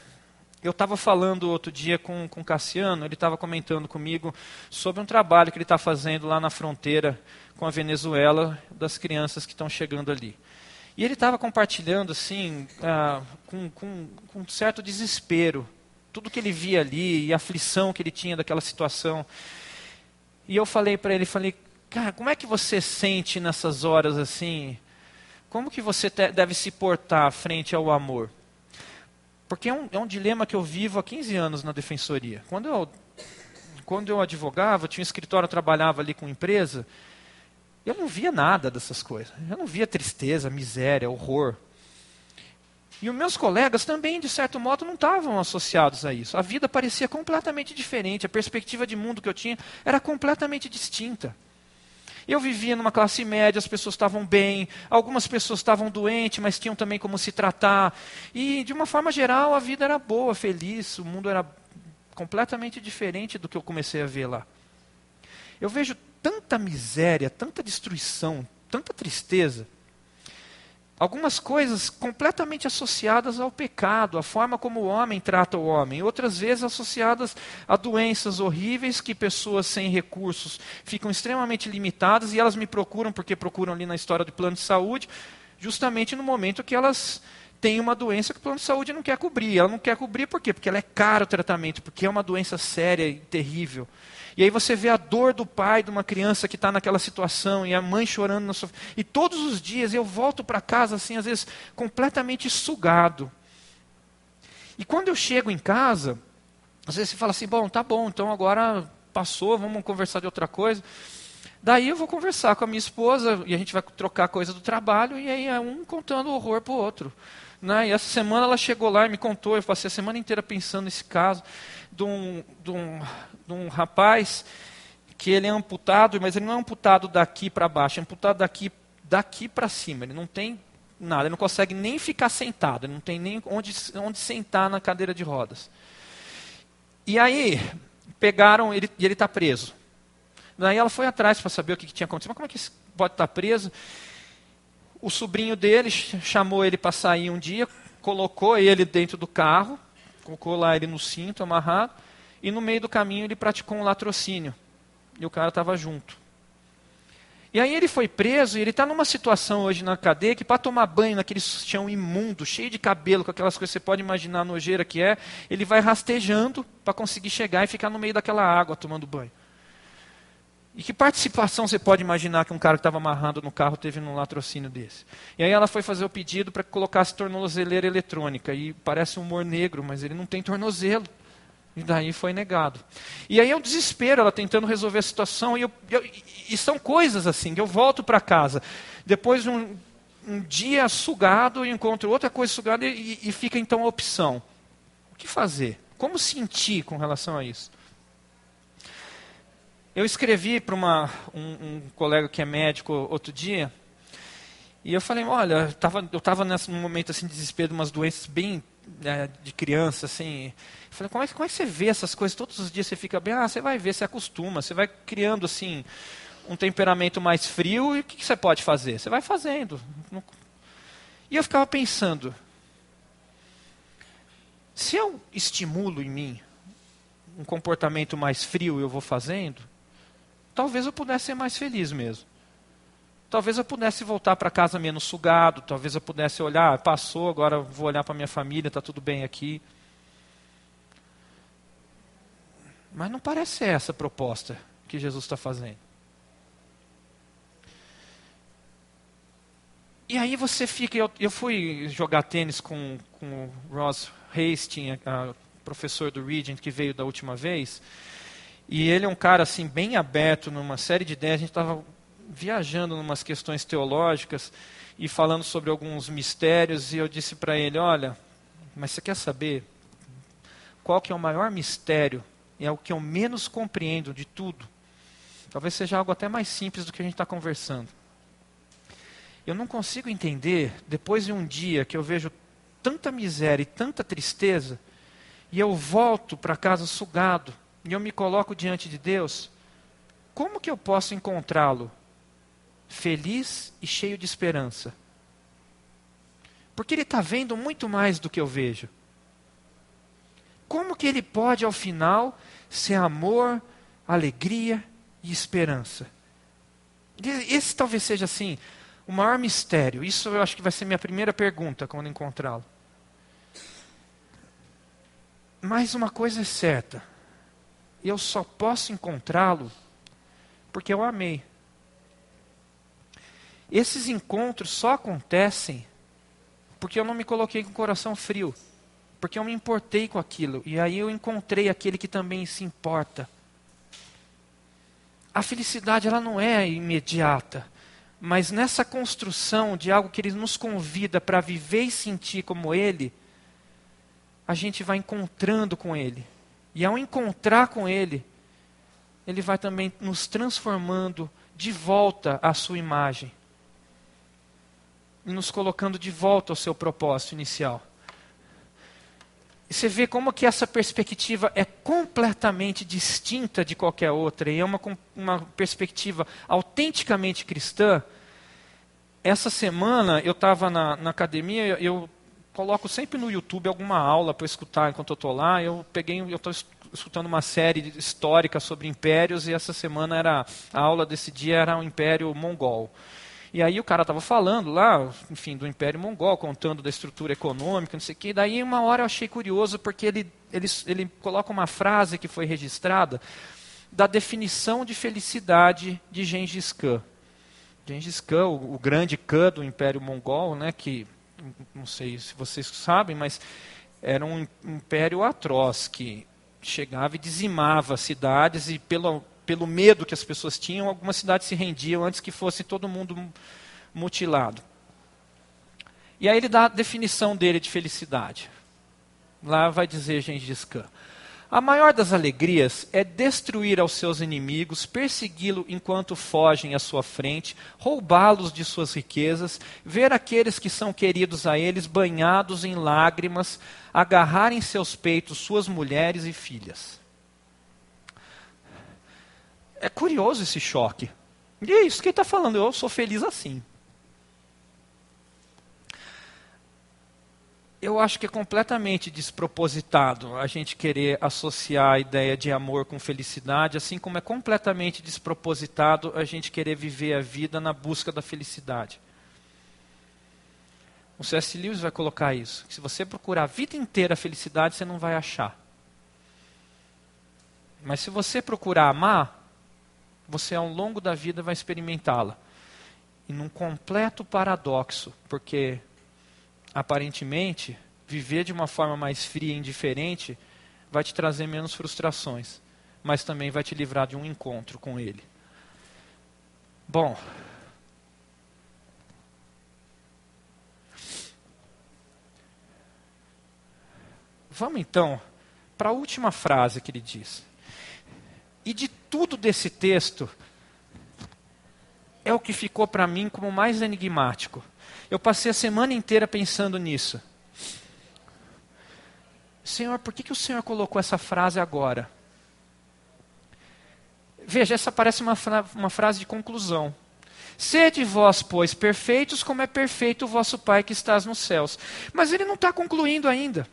eu estava falando outro dia com, com o Cassiano, ele estava comentando comigo sobre um trabalho que ele está fazendo lá na fronteira com a Venezuela, das crianças que estão chegando ali. E ele estava compartilhando, assim, ah, com, com, com um certo desespero, tudo que ele via ali e a aflição que ele tinha daquela situação. E eu falei para ele, falei, cara, como é que você sente nessas horas assim? Como que você deve se portar frente ao amor? Porque é um, é um dilema que eu vivo há 15 anos na defensoria. Quando eu, quando eu advogava, tinha um escritório, eu trabalhava ali com empresa, eu não via nada dessas coisas. Eu não via tristeza, miséria, horror. E os meus colegas também, de certo modo, não estavam associados a isso. A vida parecia completamente diferente, a perspectiva de mundo que eu tinha era completamente distinta. Eu vivia numa classe média, as pessoas estavam bem, algumas pessoas estavam doentes, mas tinham também como se tratar. E, de uma forma geral, a vida era boa, feliz, o mundo era completamente diferente do que eu comecei a ver lá. Eu vejo tanta miséria, tanta destruição, tanta tristeza algumas coisas completamente associadas ao pecado, a forma como o homem trata o homem, outras vezes associadas a doenças horríveis que pessoas sem recursos ficam extremamente limitadas e elas me procuram porque procuram ali na história do plano de saúde, justamente no momento que elas têm uma doença que o plano de saúde não quer cobrir. Ela não quer cobrir por quê? Porque ela é caro o tratamento, porque é uma doença séria e terrível. E aí você vê a dor do pai de uma criança que está naquela situação e a mãe chorando na sofá. E todos os dias eu volto para casa assim, às vezes completamente sugado. E quando eu chego em casa, às vezes você fala assim, bom, tá bom, então agora passou, vamos conversar de outra coisa. Daí eu vou conversar com a minha esposa e a gente vai trocar coisa do trabalho e aí é um contando o horror para o outro. Né? E essa semana ela chegou lá e me contou, eu passei a semana inteira pensando nesse caso de um, de um, de um rapaz que ele é amputado, mas ele não é amputado daqui para baixo, é amputado daqui daqui para cima. Ele não tem nada, ele não consegue nem ficar sentado, ele não tem nem onde, onde sentar na cadeira de rodas. E aí, pegaram ele e ele está preso. Daí ela foi atrás para saber o que, que, tinha acontecido. Mas como é que pode estar tá preso? O sobrinho dele chamou ele para sair um dia, colocou ele dentro do carro, colocou lá ele no cinto amarrado, e no meio do caminho ele praticou um latrocínio. E o cara estava junto. E aí ele foi preso e ele está numa situação hoje na cadeia que para tomar banho naquele chão imundo, cheio de cabelo, com aquelas coisas que você pode imaginar a nojeira que é, ele vai rastejando para conseguir chegar e ficar no meio daquela água tomando banho. E que participação você pode imaginar que um cara que estava amarrado no carro teve num latrocínio desse? E aí ela foi fazer o pedido para que colocasse tornozeleira eletrônica. E parece um humor negro, mas ele não tem tornozelo. E daí foi negado. E aí é um desespero, ela tentando resolver a situação. E, eu, eu, e são coisas assim, eu volto para casa. Depois de um, um, dia sugado, encontro outra coisa sugada e, e fica então a opção. O que fazer? Como sentir com relação a isso? Eu escrevi para um, um colega que é médico outro dia, e eu falei, olha, tava, eu estava nesse momento assim, de desespero de umas doenças bem né, de criança, assim. Eu falei, como é, como é que você vê essas coisas? Todos os dias você fica bem, ah, você vai ver, você acostuma, você vai criando assim um temperamento mais frio, e o que, que você pode fazer? Você vai fazendo. E eu ficava pensando, se eu estimulo em mim um comportamento mais frio eu vou fazendo, talvez eu pudesse ser mais feliz mesmo. Talvez eu pudesse voltar para casa menos sugado, talvez eu pudesse olhar, passou, agora vou olhar para minha família, está tudo bem aqui. Mas não parece ser essa a proposta que Jesus está fazendo. E aí você fica. Eu, eu fui jogar tênis com, com o Ross Hastings, professor do Regent, que veio da última vez. E ele é um cara assim bem aberto numa série de ideias. A gente estava viajando em umas questões teológicas e falando sobre alguns mistérios, e eu disse para ele, olha, mas você quer saber qual que é o maior mistério? É o que eu menos compreendo de tudo. Talvez seja algo até mais simples do que a gente está conversando. Eu não consigo entender, depois de um dia que eu vejo tanta miséria e tanta tristeza, e eu volto para casa sugado, e eu me coloco diante de Deus, como que eu posso encontrá-lo feliz e cheio de esperança. Porque ele está vendo muito mais do que eu vejo. Como que ele pode, ao final, ser amor, alegria e esperança? Esse talvez seja assim o maior mistério. Isso eu acho que vai ser minha primeira pergunta quando encontrá-lo. Mas uma coisa é certa: eu só posso encontrá-lo porque eu amei. Esses encontros só acontecem porque eu não me coloquei com o coração frio, porque eu me importei com aquilo e aí eu encontrei aquele que também se importa. A felicidade ela não é imediata, mas nessa construção de algo que ele nos convida para viver e sentir como ele, a gente vai encontrando com ele. E ao encontrar com ele, ele vai também nos transformando de volta à sua imagem e nos colocando de volta ao seu propósito inicial. E você vê como que essa perspectiva é completamente distinta de qualquer outra, e é uma, uma perspectiva autenticamente cristã. Essa semana eu estava na, na academia, eu coloco sempre no YouTube alguma aula para escutar enquanto eu estou lá. Eu peguei, eu estou escutando uma série histórica sobre impérios e essa semana era a aula desse dia era o Império Mongol. E aí o cara estava falando lá, enfim, do Império Mongol, contando da estrutura econômica, não sei o quê. Daí uma hora eu achei curioso porque ele, ele, ele coloca uma frase que foi registrada da definição de felicidade de Gengis Khan. Gengis Khan, o, o grande Khan do Império Mongol, né, que não sei se vocês sabem, mas era um império atroz que chegava e dizimava cidades e pelo, pelo medo que as pessoas tinham, algumas cidades se rendiam antes que fosse todo mundo mutilado. E aí ele dá a definição dele de felicidade. Lá vai dizer Gengis Khan. A maior das alegrias é destruir aos seus inimigos, persegui-lo enquanto fogem à sua frente, roubá-los de suas riquezas, ver aqueles que são queridos a eles banhados em lágrimas, agarrar em seus peitos suas mulheres e filhas. É curioso esse choque. E é isso que ele está falando, eu sou feliz assim. Eu acho que é completamente despropositado a gente querer associar a ideia de amor com felicidade, assim como é completamente despropositado a gente querer viver a vida na busca da felicidade. O C.S. Lewis vai colocar isso. se você procurar a vida inteira a felicidade, você não vai achar. Mas se você procurar amar, você ao longo da vida vai experimentá-la. E num completo paradoxo, porque aparentemente, viver de uma forma mais fria e indiferente vai te trazer menos frustrações, mas também vai te livrar de um encontro com Ele. Bom. Vamos então para a última frase que ele diz. E de tudo desse texto, é o que ficou para mim como mais enigmático. Eu passei a semana inteira pensando nisso. Senhor, por que, que o Senhor colocou essa frase agora? Veja, essa parece uma, fra uma frase de conclusão. Sede vós, pois, perfeitos, como é perfeito o vosso Pai que estás nos céus. Mas ele não está concluindo ainda.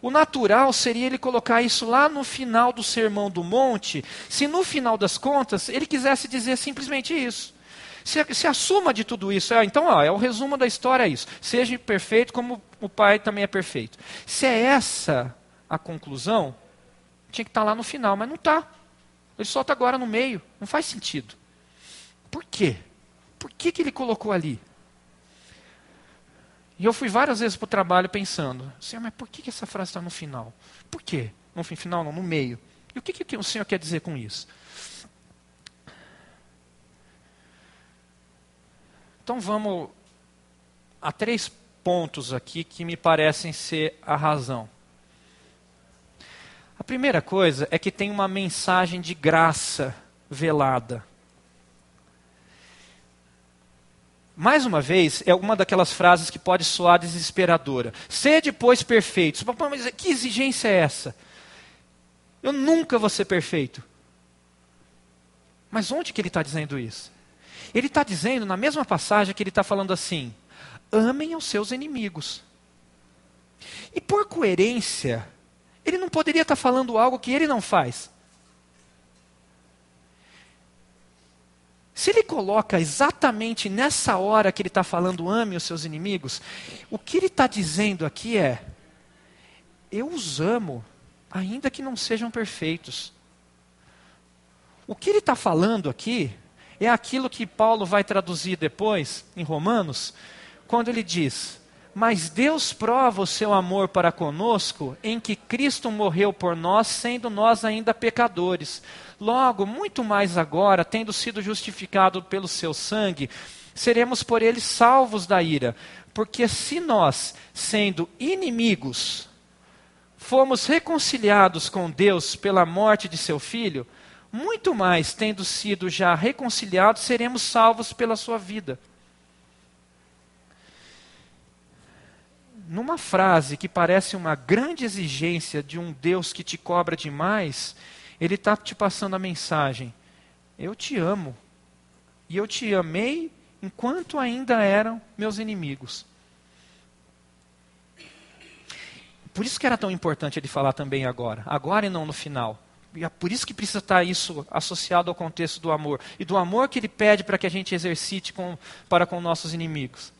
O natural seria ele colocar isso lá no final do Sermão do Monte, se no final das contas ele quisesse dizer simplesmente isso. Se, se a suma de tudo isso é, então, ó, é o resumo da história é isso. Seja perfeito como o Pai também é perfeito. Se é essa a conclusão, tinha que estar tá lá no final, mas não está. Ele solta agora no meio. Não faz sentido. Por quê? Por que, que ele colocou ali? E eu fui várias vezes para o trabalho pensando, Senhor, mas por que, que essa frase está no final? Por quê? No final, não, no meio. E o que, que o Senhor quer dizer com isso? Então vamos a três pontos aqui que me parecem ser a razão. A primeira coisa é que tem uma mensagem de graça velada. Mais uma vez, é uma daquelas frases que pode soar desesperadora. Sede, pois, perfeitos. Mas que exigência é essa? Eu nunca vou ser perfeito. Mas onde que ele está dizendo isso? Ele está dizendo, na mesma passagem, que ele está falando assim: amem os seus inimigos. E por coerência, ele não poderia estar tá falando algo que ele não faz. Se ele coloca exatamente nessa hora que ele está falando, ame os seus inimigos, o que ele está dizendo aqui é: eu os amo, ainda que não sejam perfeitos. O que ele está falando aqui é aquilo que Paulo vai traduzir depois, em Romanos, quando ele diz: Mas Deus prova o seu amor para conosco em que Cristo morreu por nós, sendo nós ainda pecadores. Logo, muito mais agora, tendo sido justificado pelo seu sangue, seremos por ele salvos da ira. Porque se nós, sendo inimigos, fomos reconciliados com Deus pela morte de seu filho, muito mais, tendo sido já reconciliados, seremos salvos pela sua vida. Numa frase que parece uma grande exigência de um Deus que te cobra demais, ele está te passando a mensagem: Eu te amo. E eu te amei enquanto ainda eram meus inimigos. Por isso que era tão importante ele falar também agora. Agora e não no final. E é por isso que precisa estar isso associado ao contexto do amor. E do amor que ele pede para que a gente exercite com, para com nossos inimigos.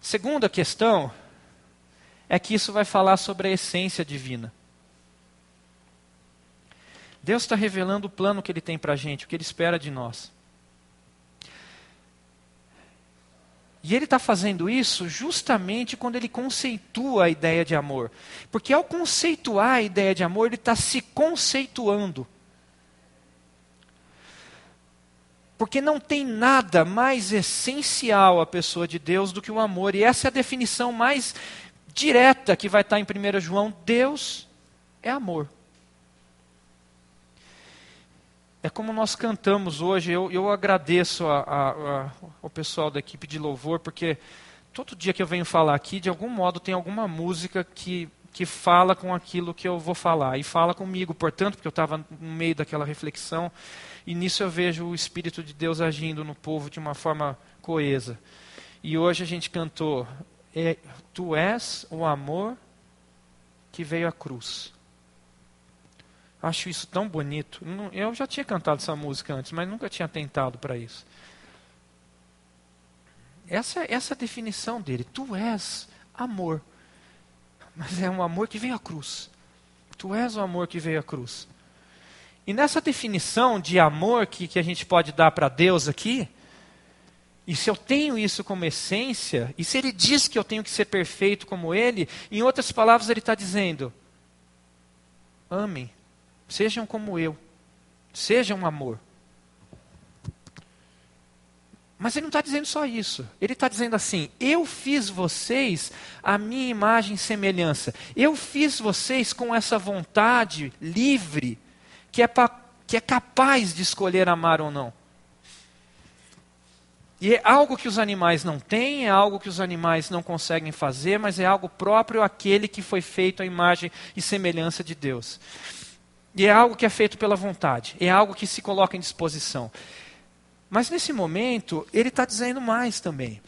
Segunda questão é que isso vai falar sobre a essência divina. Deus está revelando o plano que Ele tem para a gente, o que Ele espera de nós. E ele está fazendo isso justamente quando ele conceitua a ideia de amor. Porque ao conceituar a ideia de amor, ele está se conceituando. Porque não tem nada mais essencial à pessoa de Deus do que o amor. E essa é a definição mais direta que vai estar em 1 João: Deus é amor. É como nós cantamos hoje. Eu, eu agradeço a, a, a, ao pessoal da equipe de louvor, porque todo dia que eu venho falar aqui, de algum modo tem alguma música que, que fala com aquilo que eu vou falar. E fala comigo, portanto, porque eu estava no meio daquela reflexão. E nisso eu vejo o Espírito de Deus agindo no povo de uma forma coesa. E hoje a gente cantou: é, Tu és o amor que veio à cruz. Acho isso tão bonito. Eu já tinha cantado essa música antes, mas nunca tinha tentado para isso. Essa, essa é a definição dele. Tu és amor. Mas é um amor que veio à cruz. Tu és o amor que veio à cruz. E nessa definição de amor que, que a gente pode dar para Deus aqui, e se eu tenho isso como essência, e se ele diz que eu tenho que ser perfeito como ele, em outras palavras, ele está dizendo: amem Sejam como eu. Sejam amor. Mas ele não está dizendo só isso. Ele está dizendo assim: eu fiz vocês a minha imagem e semelhança. Eu fiz vocês com essa vontade livre, que é, pa, que é capaz de escolher amar ou não. E é algo que os animais não têm, é algo que os animais não conseguem fazer, mas é algo próprio àquele que foi feito à imagem e semelhança de Deus. E é algo que é feito pela vontade, é algo que se coloca em disposição. Mas nesse momento, ele está dizendo mais também.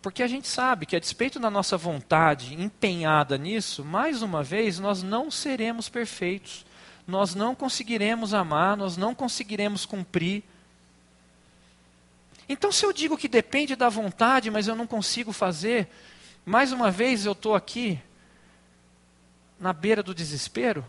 Porque a gente sabe que, a despeito da nossa vontade empenhada nisso, mais uma vez, nós não seremos perfeitos. Nós não conseguiremos amar, nós não conseguiremos cumprir. Então, se eu digo que depende da vontade, mas eu não consigo fazer, mais uma vez eu estou aqui na beira do desespero.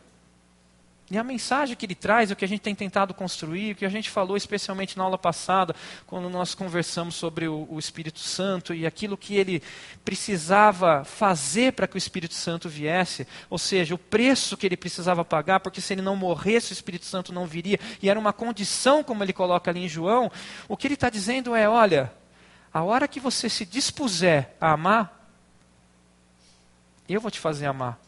E a mensagem que ele traz, o que a gente tem tentado construir, o que a gente falou especialmente na aula passada, quando nós conversamos sobre o, o Espírito Santo e aquilo que ele precisava fazer para que o Espírito Santo viesse, ou seja, o preço que ele precisava pagar, porque se ele não morresse, o Espírito Santo não viria, e era uma condição, como ele coloca ali em João, o que ele está dizendo é: olha, a hora que você se dispuser a amar, eu vou te fazer amar.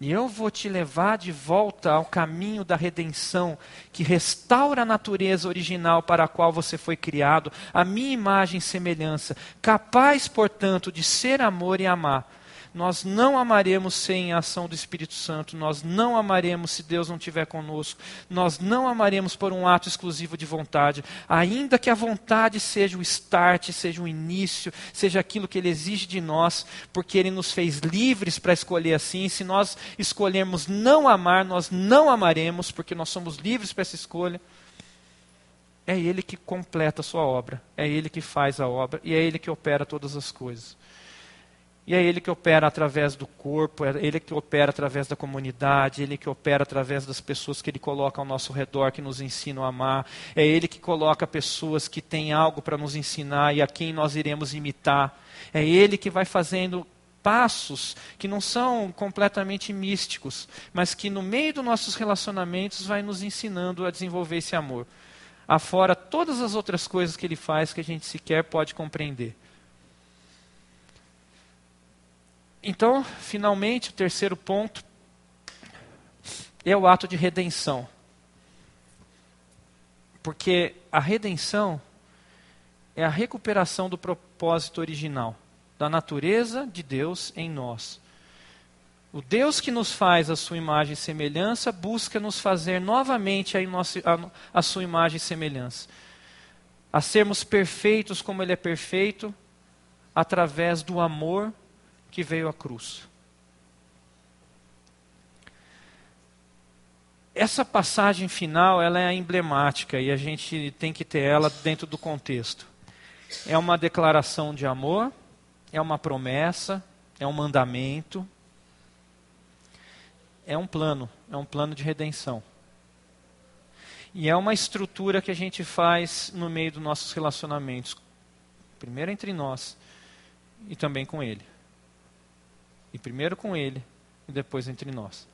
E eu vou te levar de volta ao caminho da redenção, que restaura a natureza original para a qual você foi criado, a minha imagem e semelhança, capaz, portanto, de ser amor e amar nós não amaremos sem a ação do Espírito Santo, nós não amaremos se Deus não estiver conosco, nós não amaremos por um ato exclusivo de vontade, ainda que a vontade seja o start, seja o início, seja aquilo que Ele exige de nós, porque Ele nos fez livres para escolher assim. Se nós escolhermos não amar, nós não amaremos, porque nós somos livres para essa escolha. É Ele que completa a sua obra, é Ele que faz a obra e é Ele que opera todas as coisas. E é Ele que opera através do corpo, é Ele que opera através da comunidade, é Ele que opera através das pessoas que Ele coloca ao nosso redor, que nos ensinam a amar. É Ele que coloca pessoas que têm algo para nos ensinar e a quem nós iremos imitar. É Ele que vai fazendo passos que não são completamente místicos, mas que no meio dos nossos relacionamentos vai nos ensinando a desenvolver esse amor. Afora todas as outras coisas que Ele faz que a gente sequer pode compreender. Então, finalmente, o terceiro ponto é o ato de redenção. Porque a redenção é a recuperação do propósito original, da natureza de Deus em nós. O Deus que nos faz a sua imagem e semelhança busca nos fazer novamente a, a, a sua imagem e semelhança. A sermos perfeitos como Ele é perfeito, através do amor que veio à cruz. Essa passagem final ela é emblemática e a gente tem que ter ela dentro do contexto. É uma declaração de amor, é uma promessa, é um mandamento, é um plano, é um plano de redenção. E é uma estrutura que a gente faz no meio dos nossos relacionamentos, primeiro entre nós e também com Ele. E primeiro com ele e depois entre nós.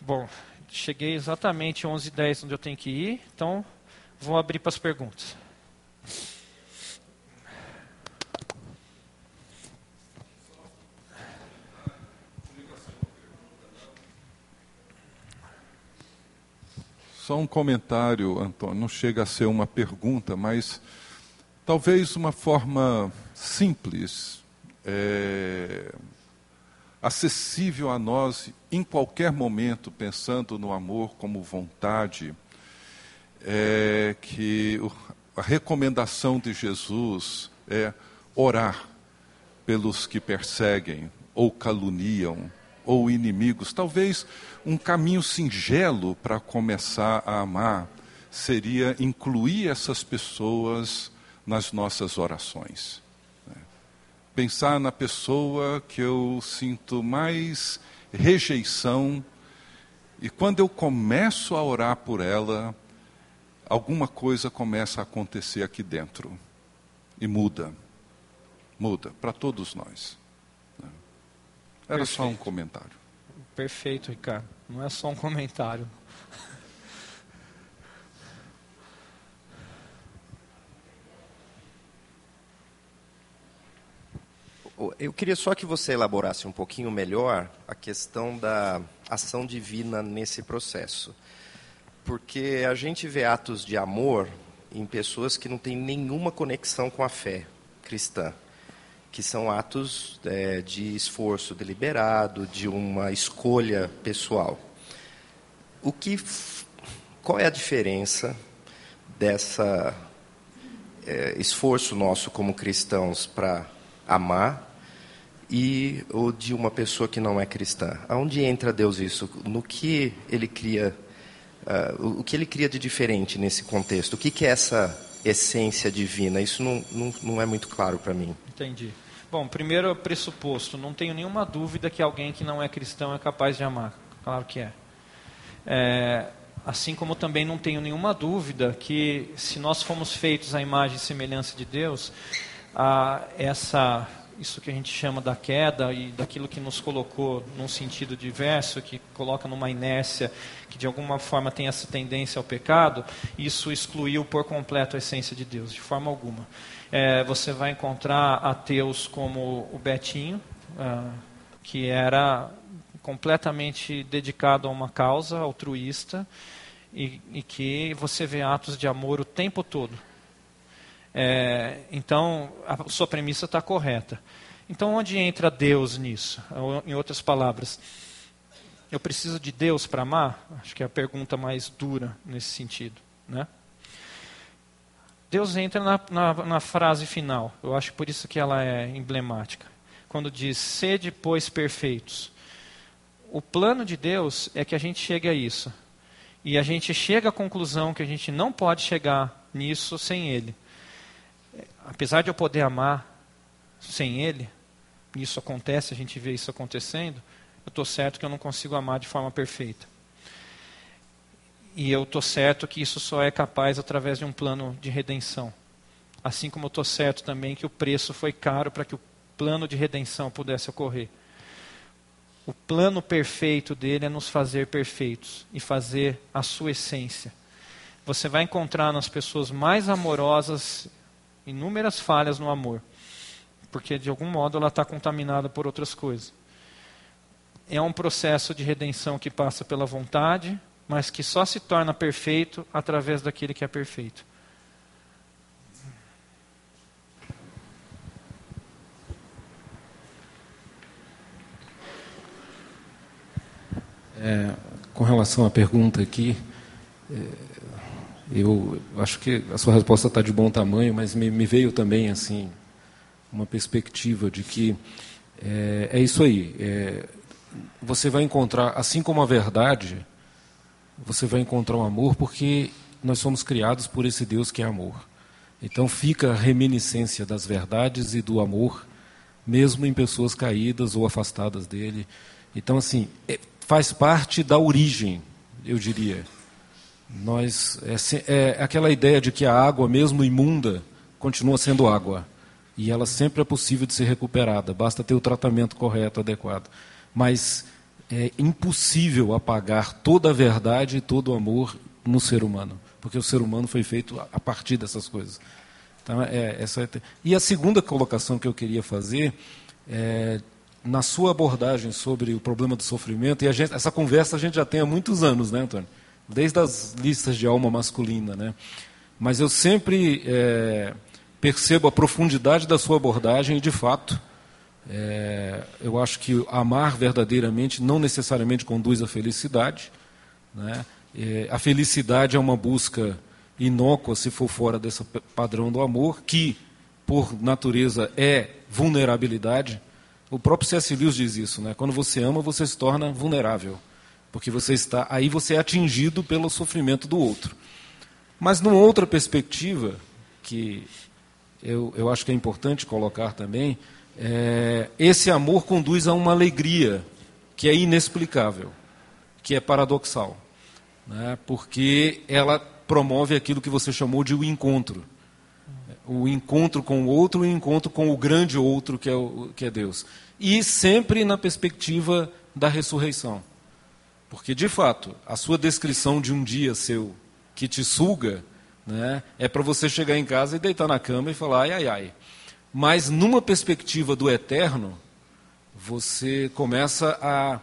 Bom, cheguei exatamente 11h10 onde eu tenho que ir, então vou abrir para as perguntas. Só um comentário, Antônio. Não chega a ser uma pergunta, mas talvez uma forma simples, é, acessível a nós em qualquer momento, pensando no amor como vontade, é que a recomendação de Jesus é orar pelos que perseguem ou caluniam ou inimigos. Talvez um caminho singelo para começar a amar seria incluir essas pessoas nas nossas orações. Né? Pensar na pessoa que eu sinto mais rejeição e quando eu começo a orar por ela, alguma coisa começa a acontecer aqui dentro e muda. Muda para todos nós. Né? Era Perfeito. só um comentário. Perfeito, Ricardo. Não é só um comentário. Eu queria só que você elaborasse um pouquinho melhor a questão da ação divina nesse processo. Porque a gente vê atos de amor em pessoas que não têm nenhuma conexão com a fé cristã que são atos é, de esforço deliberado, de uma escolha pessoal. O que, qual é a diferença dessa é, esforço nosso como cristãos para amar e o de uma pessoa que não é cristã? Aonde entra Deus isso? No que ele cria? Uh, o que ele cria de diferente nesse contexto? O que, que é essa essência divina? Isso não, não, não é muito claro para mim. Entendi. Bom, primeiro pressuposto, não tenho nenhuma dúvida que alguém que não é cristão é capaz de amar. Claro que é. é assim como também não tenho nenhuma dúvida que se nós fomos feitos à imagem e semelhança de Deus, a, essa isso que a gente chama da queda e daquilo que nos colocou num sentido diverso, que coloca numa inércia, que de alguma forma tem essa tendência ao pecado, isso excluiu por completo a essência de Deus, de forma alguma. É, você vai encontrar ateus como o Betinho, ah, que era completamente dedicado a uma causa altruísta e, e que você vê atos de amor o tempo todo. É, então, a sua premissa está correta. Então, onde entra Deus nisso? Em outras palavras, eu preciso de Deus para amar? Acho que é a pergunta mais dura nesse sentido. Né? Deus entra na, na, na, frase final. Eu acho por isso que ela é emblemática. Quando diz, sede, pois, perfeitos. O plano de Deus é que a gente chegue a isso. E a gente chega à conclusão que a gente não pode chegar nisso sem Ele. Apesar de eu poder amar sem Ele, isso acontece, a gente vê isso acontecendo, eu estou certo que eu não consigo amar de forma perfeita. E eu estou certo que isso só é capaz através de um plano de redenção. Assim como eu estou certo também que o preço foi caro para que o plano de redenção pudesse ocorrer. O plano perfeito dele é nos fazer perfeitos e fazer a sua essência. Você vai encontrar nas pessoas mais amorosas inúmeras falhas no amor, porque de algum modo ela está contaminada por outras coisas. É um processo de redenção que passa pela vontade, mas que só se torna perfeito através daquele que é perfeito. É, com relação à pergunta aqui, é, eu acho que a sua resposta está de bom tamanho, mas me, me, veio também assim uma perspectiva de que é, é isso aí. É, você vai encontrar, assim como a verdade, você vai encontrar o amor porque nós somos criados por esse Deus que é amor. Então fica a reminiscência das verdades e do amor, mesmo em pessoas caídas ou afastadas dele. Então, assim, é, faz parte da origem, eu diria. Nós é, é aquela ideia de que a água, mesmo imunda, continua sendo água. E ela sempre é possível de ser recuperada, basta ter o tratamento correto, adequado. Mas é impossível apagar toda a verdade e todo o amor no ser humano, porque o ser humano foi feito a partir dessas coisas. Então, é, essa é... E a segunda colocação que eu queria fazer é, na sua abordagem sobre o problema do sofrimento, e gente, essa conversa a gente já tem há muitos anos, né, Antônio? Desde as listas de alma masculina, né? Mas eu sempre é, percebo a profundidade da sua abordagem e, de fato, é, eu acho que amar verdadeiramente não necessariamente conduz à felicidade. Né? É, a felicidade é uma busca inócua se for fora desse padrão do amor, que, por natureza, é vulnerabilidade. O próprio C.S. Lewis diz isso, né? Quando você ama, você se torna vulnerável, porque você está aí você é atingido pelo sofrimento do outro. Mas numa outra perspectiva que eu, eu acho que é importante colocar também, é, esse amor conduz a uma alegria que é inexplicável, que é paradoxal, né? porque ela promove aquilo que você chamou de o encontro. O encontro com o outro e o encontro com o grande outro que é, o, que é Deus. E sempre na perspectiva da ressurreição. Porque, de fato, a sua descrição de um dia seu que te suga né, é para você chegar em casa e deitar na cama e falar ai, ai, ai. Mas numa perspectiva do eterno, você começa a,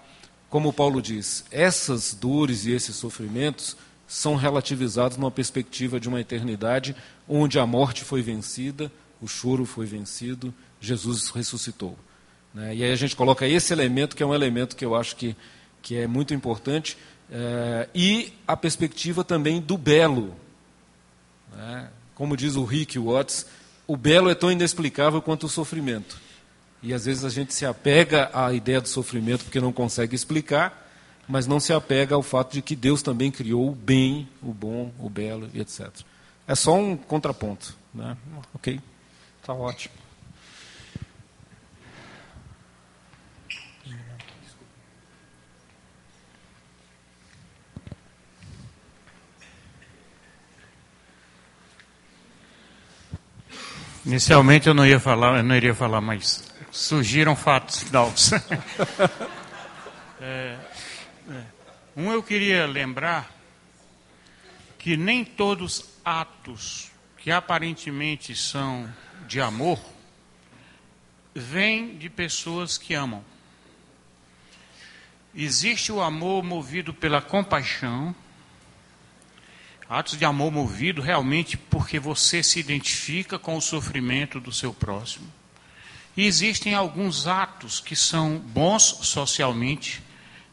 como Paulo diz, essas dores e esses sofrimentos são relativizados numa perspectiva de uma eternidade onde a morte foi vencida, o choro foi vencido, Jesus ressuscitou. Né? E aí a gente coloca esse elemento, que é um elemento que eu acho que, que é muito importante, é, e a perspectiva também do belo. Né? Como diz o Rick Watts, o belo é tão inexplicável quanto o sofrimento. E às vezes a gente se apega à ideia do sofrimento porque não consegue explicar, mas não se apega ao fato de que Deus também criou o bem, o bom, o belo e etc. É só um contraponto. Né? Ok? Está ótimo. Inicialmente eu não ia falar, eu não iria falar, mas surgiram fatos novos. [LAUGHS] é, é. Um eu queria lembrar que nem todos atos que aparentemente são de amor vêm de pessoas que amam. Existe o amor movido pela compaixão, Atos de amor movido realmente porque você se identifica com o sofrimento do seu próximo. E existem alguns atos que são bons socialmente,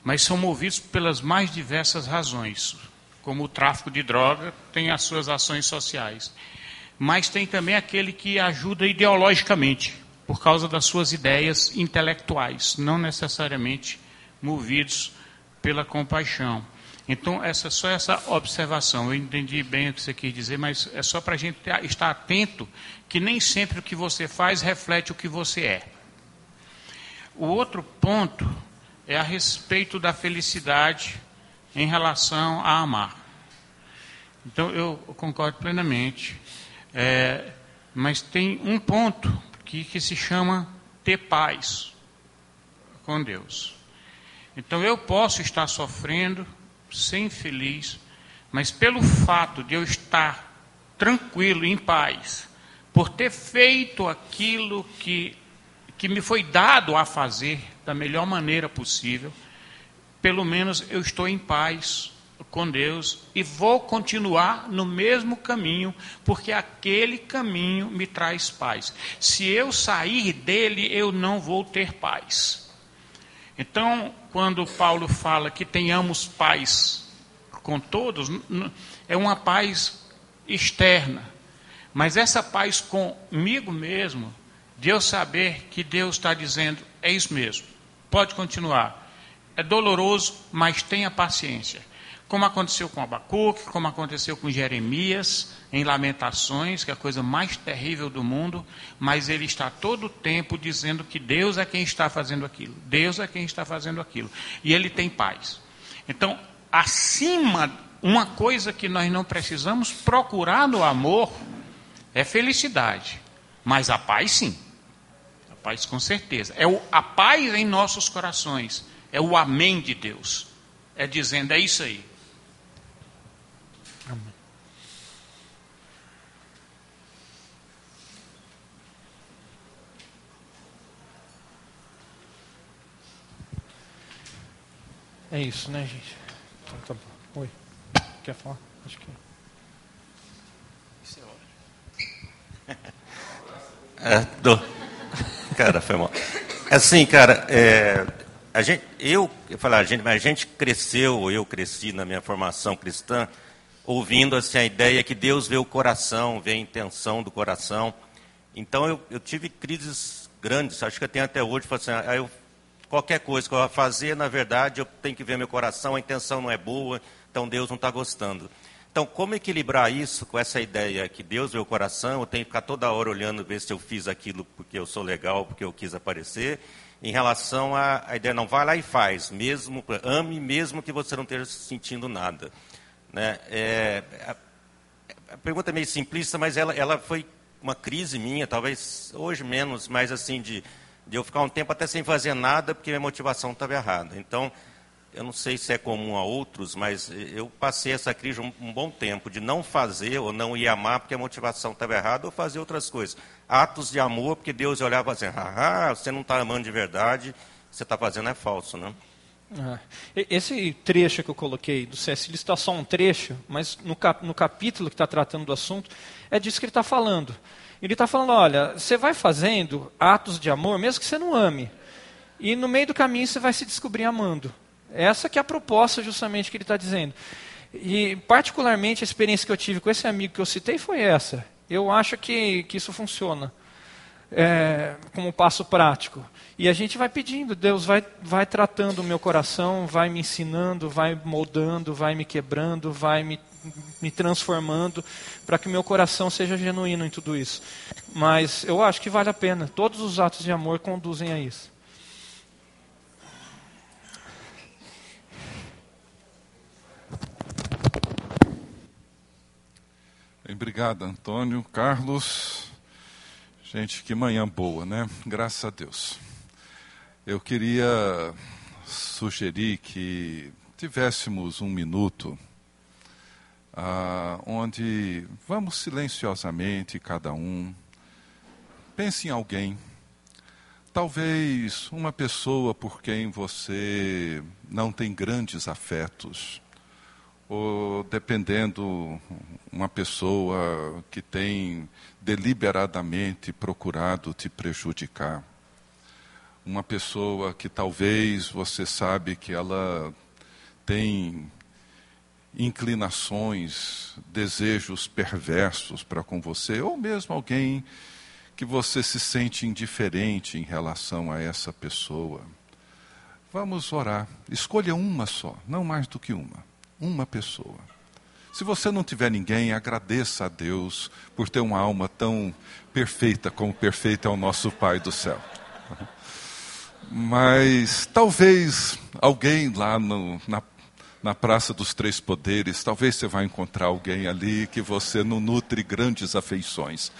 mas são movidos pelas mais diversas razões, como o tráfico de droga tem as suas ações sociais. Mas tem também aquele que ajuda ideologicamente, por causa das suas ideias intelectuais, não necessariamente movidos pela compaixão. Então, essa, só essa observação, eu entendi bem o que você quis dizer, mas é só para a gente estar atento que nem sempre o que você faz reflete o que você é. O outro ponto é a respeito da felicidade em relação a amar. Então, eu concordo plenamente, é, mas tem um ponto que, que se chama ter paz com Deus. Então, eu posso estar sofrendo ser infeliz, mas pelo fato de eu estar tranquilo, em paz, por ter feito aquilo que, que me foi dado a fazer da melhor maneira possível, pelo menos eu estou em paz com Deus e vou continuar no mesmo caminho, porque aquele caminho me traz paz. Se eu sair dele, eu não vou ter paz. Então, quando Paulo fala que tenhamos paz com todos, é uma paz externa. Mas essa paz comigo mesmo, de eu saber que Deus está dizendo, é isso mesmo, pode continuar. É doloroso, mas tenha paciência como aconteceu com Abacuque, como aconteceu com Jeremias, em Lamentações, que é a coisa mais terrível do mundo, mas ele está todo o tempo dizendo que Deus é quem está fazendo aquilo, Deus é quem está fazendo aquilo, e ele tem paz. Então, acima, uma coisa que nós não precisamos procurar no amor é felicidade, mas a paz sim, a paz com certeza, é o, a paz em nossos corações, é o amém de Deus, é dizendo, é isso aí. É isso, né, gente? Então tá bom. Oi. Quer falar? Acho que. Isso é ótimo. É, do... Cara, foi mal. Assim, cara, é, a gente, eu, eu falar, a gente, a gente cresceu, eu cresci na minha formação cristã, ouvindo assim, a ideia que Deus vê o coração, vê a intenção do coração. Então eu, eu tive crises grandes, acho que eu tenho até hoje, assim, ah, eu, qualquer coisa que eu fazer, na verdade, eu tenho que ver meu coração, a intenção não é boa, então Deus não está gostando. Então, como equilibrar isso com essa ideia que Deus vê o coração, eu tenho que ficar toda hora olhando, ver se eu fiz aquilo porque eu sou legal, porque eu quis aparecer, em relação à, ideia, não, vai lá e faz, mesmo, ame mesmo que você não esteja sentindo nada. Né? É, a, a, pergunta é meio simplista, mas ela, ela foi uma crise minha, talvez hoje menos, mas assim, de, de eu ficar um tempo até sem fazer nada, porque minha motivação estava errada. Então, eu não sei se é comum a outros, mas eu passei essa crise um, um, bom tempo de não fazer ou não ir amar porque a motivação estava errada ou fazer outras coisas. Atos de amor porque Deus olhava assim, ah, você não está amando de verdade, você está fazendo é falso, né? É. Esse trecho que eu coloquei do C.S. Está só um trecho, mas no, cap, no capítulo que está tratando do assunto, é disso que ele está falando. Ele está falando, olha, você vai fazendo atos de amor, mesmo que você não ame. E no meio do caminho você vai se descobrir amando. Essa que é a proposta justamente que ele está dizendo. E particularmente a experiência que eu tive com esse amigo que eu citei foi essa. Eu acho que, que isso funciona é, como passo prático. E a gente vai pedindo, Deus vai, vai tratando o meu coração, vai me ensinando, vai moldando, vai me quebrando, vai me, me transformando, para que meu coração seja genuíno em tudo isso. Mas eu acho que vale a pena. Todos os atos de amor conduzem a isso. Obrigado, Antônio. Carlos. Gente, que manhã boa, né? Graças a Deus. Eu queria sugerir que tivéssemos um minuto ah, onde vamos silenciosamente, cada um, pense em alguém. Talvez uma pessoa por quem você não tem grandes afetos ou dependendo uma pessoa que tem deliberadamente procurado te prejudicar. Uma pessoa que talvez você sabe que ela tem inclinações, desejos perversos para com você, ou mesmo alguém que você se sente indiferente em relação a essa pessoa. Vamos orar. Escolha uma só, não mais do que uma uma pessoa. Se você não tiver ninguém, agradeça a Deus por ter uma alma tão perfeita como perfeito é o nosso Pai do céu. Mas talvez alguém lá no, na, na Praça dos Três Poderes, talvez você vai encontrar alguém ali que você não nutre grandes afeições.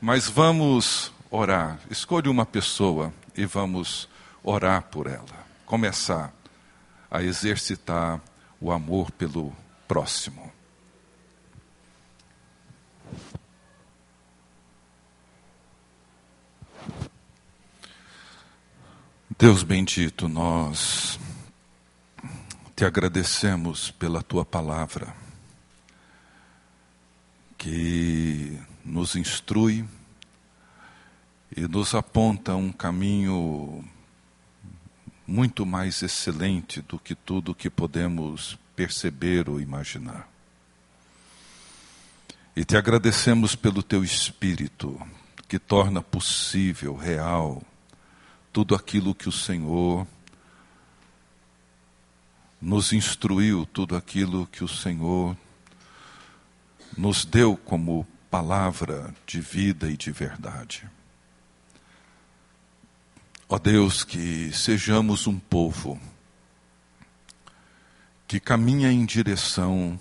Mas vamos orar. Escolha uma pessoa e vamos orar por ela. Começar a exercitar o amor pelo próximo. Deus bendito, nós te agradecemos pela tua palavra, que nos instrui e nos aponta um caminho muito mais excelente do que tudo que podemos perceber ou imaginar. E te agradecemos pelo teu Espírito, que torna possível, real, tudo aquilo que o Senhor nos instruiu, tudo aquilo que o Senhor nos deu como palavra de vida e de verdade. Ó Deus, que sejamos um povo que caminha em direção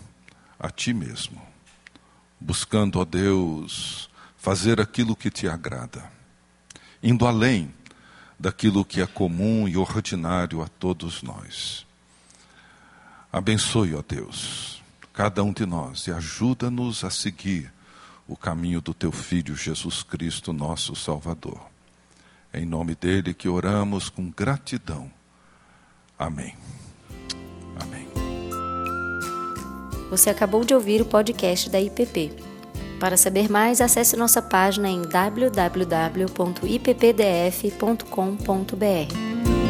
a Ti mesmo, buscando, ó Deus, fazer aquilo que te agrada, indo além daquilo que é comum e ordinário a todos nós. Abençoe, ó Deus, cada um de nós e ajuda-nos a seguir o caminho do Teu Filho Jesus Cristo, nosso Salvador. É em nome dele que oramos com gratidão. Amém. Amém. Você acabou de ouvir o podcast da IPP. Para saber mais, acesse nossa página em www.ippdf.com.br.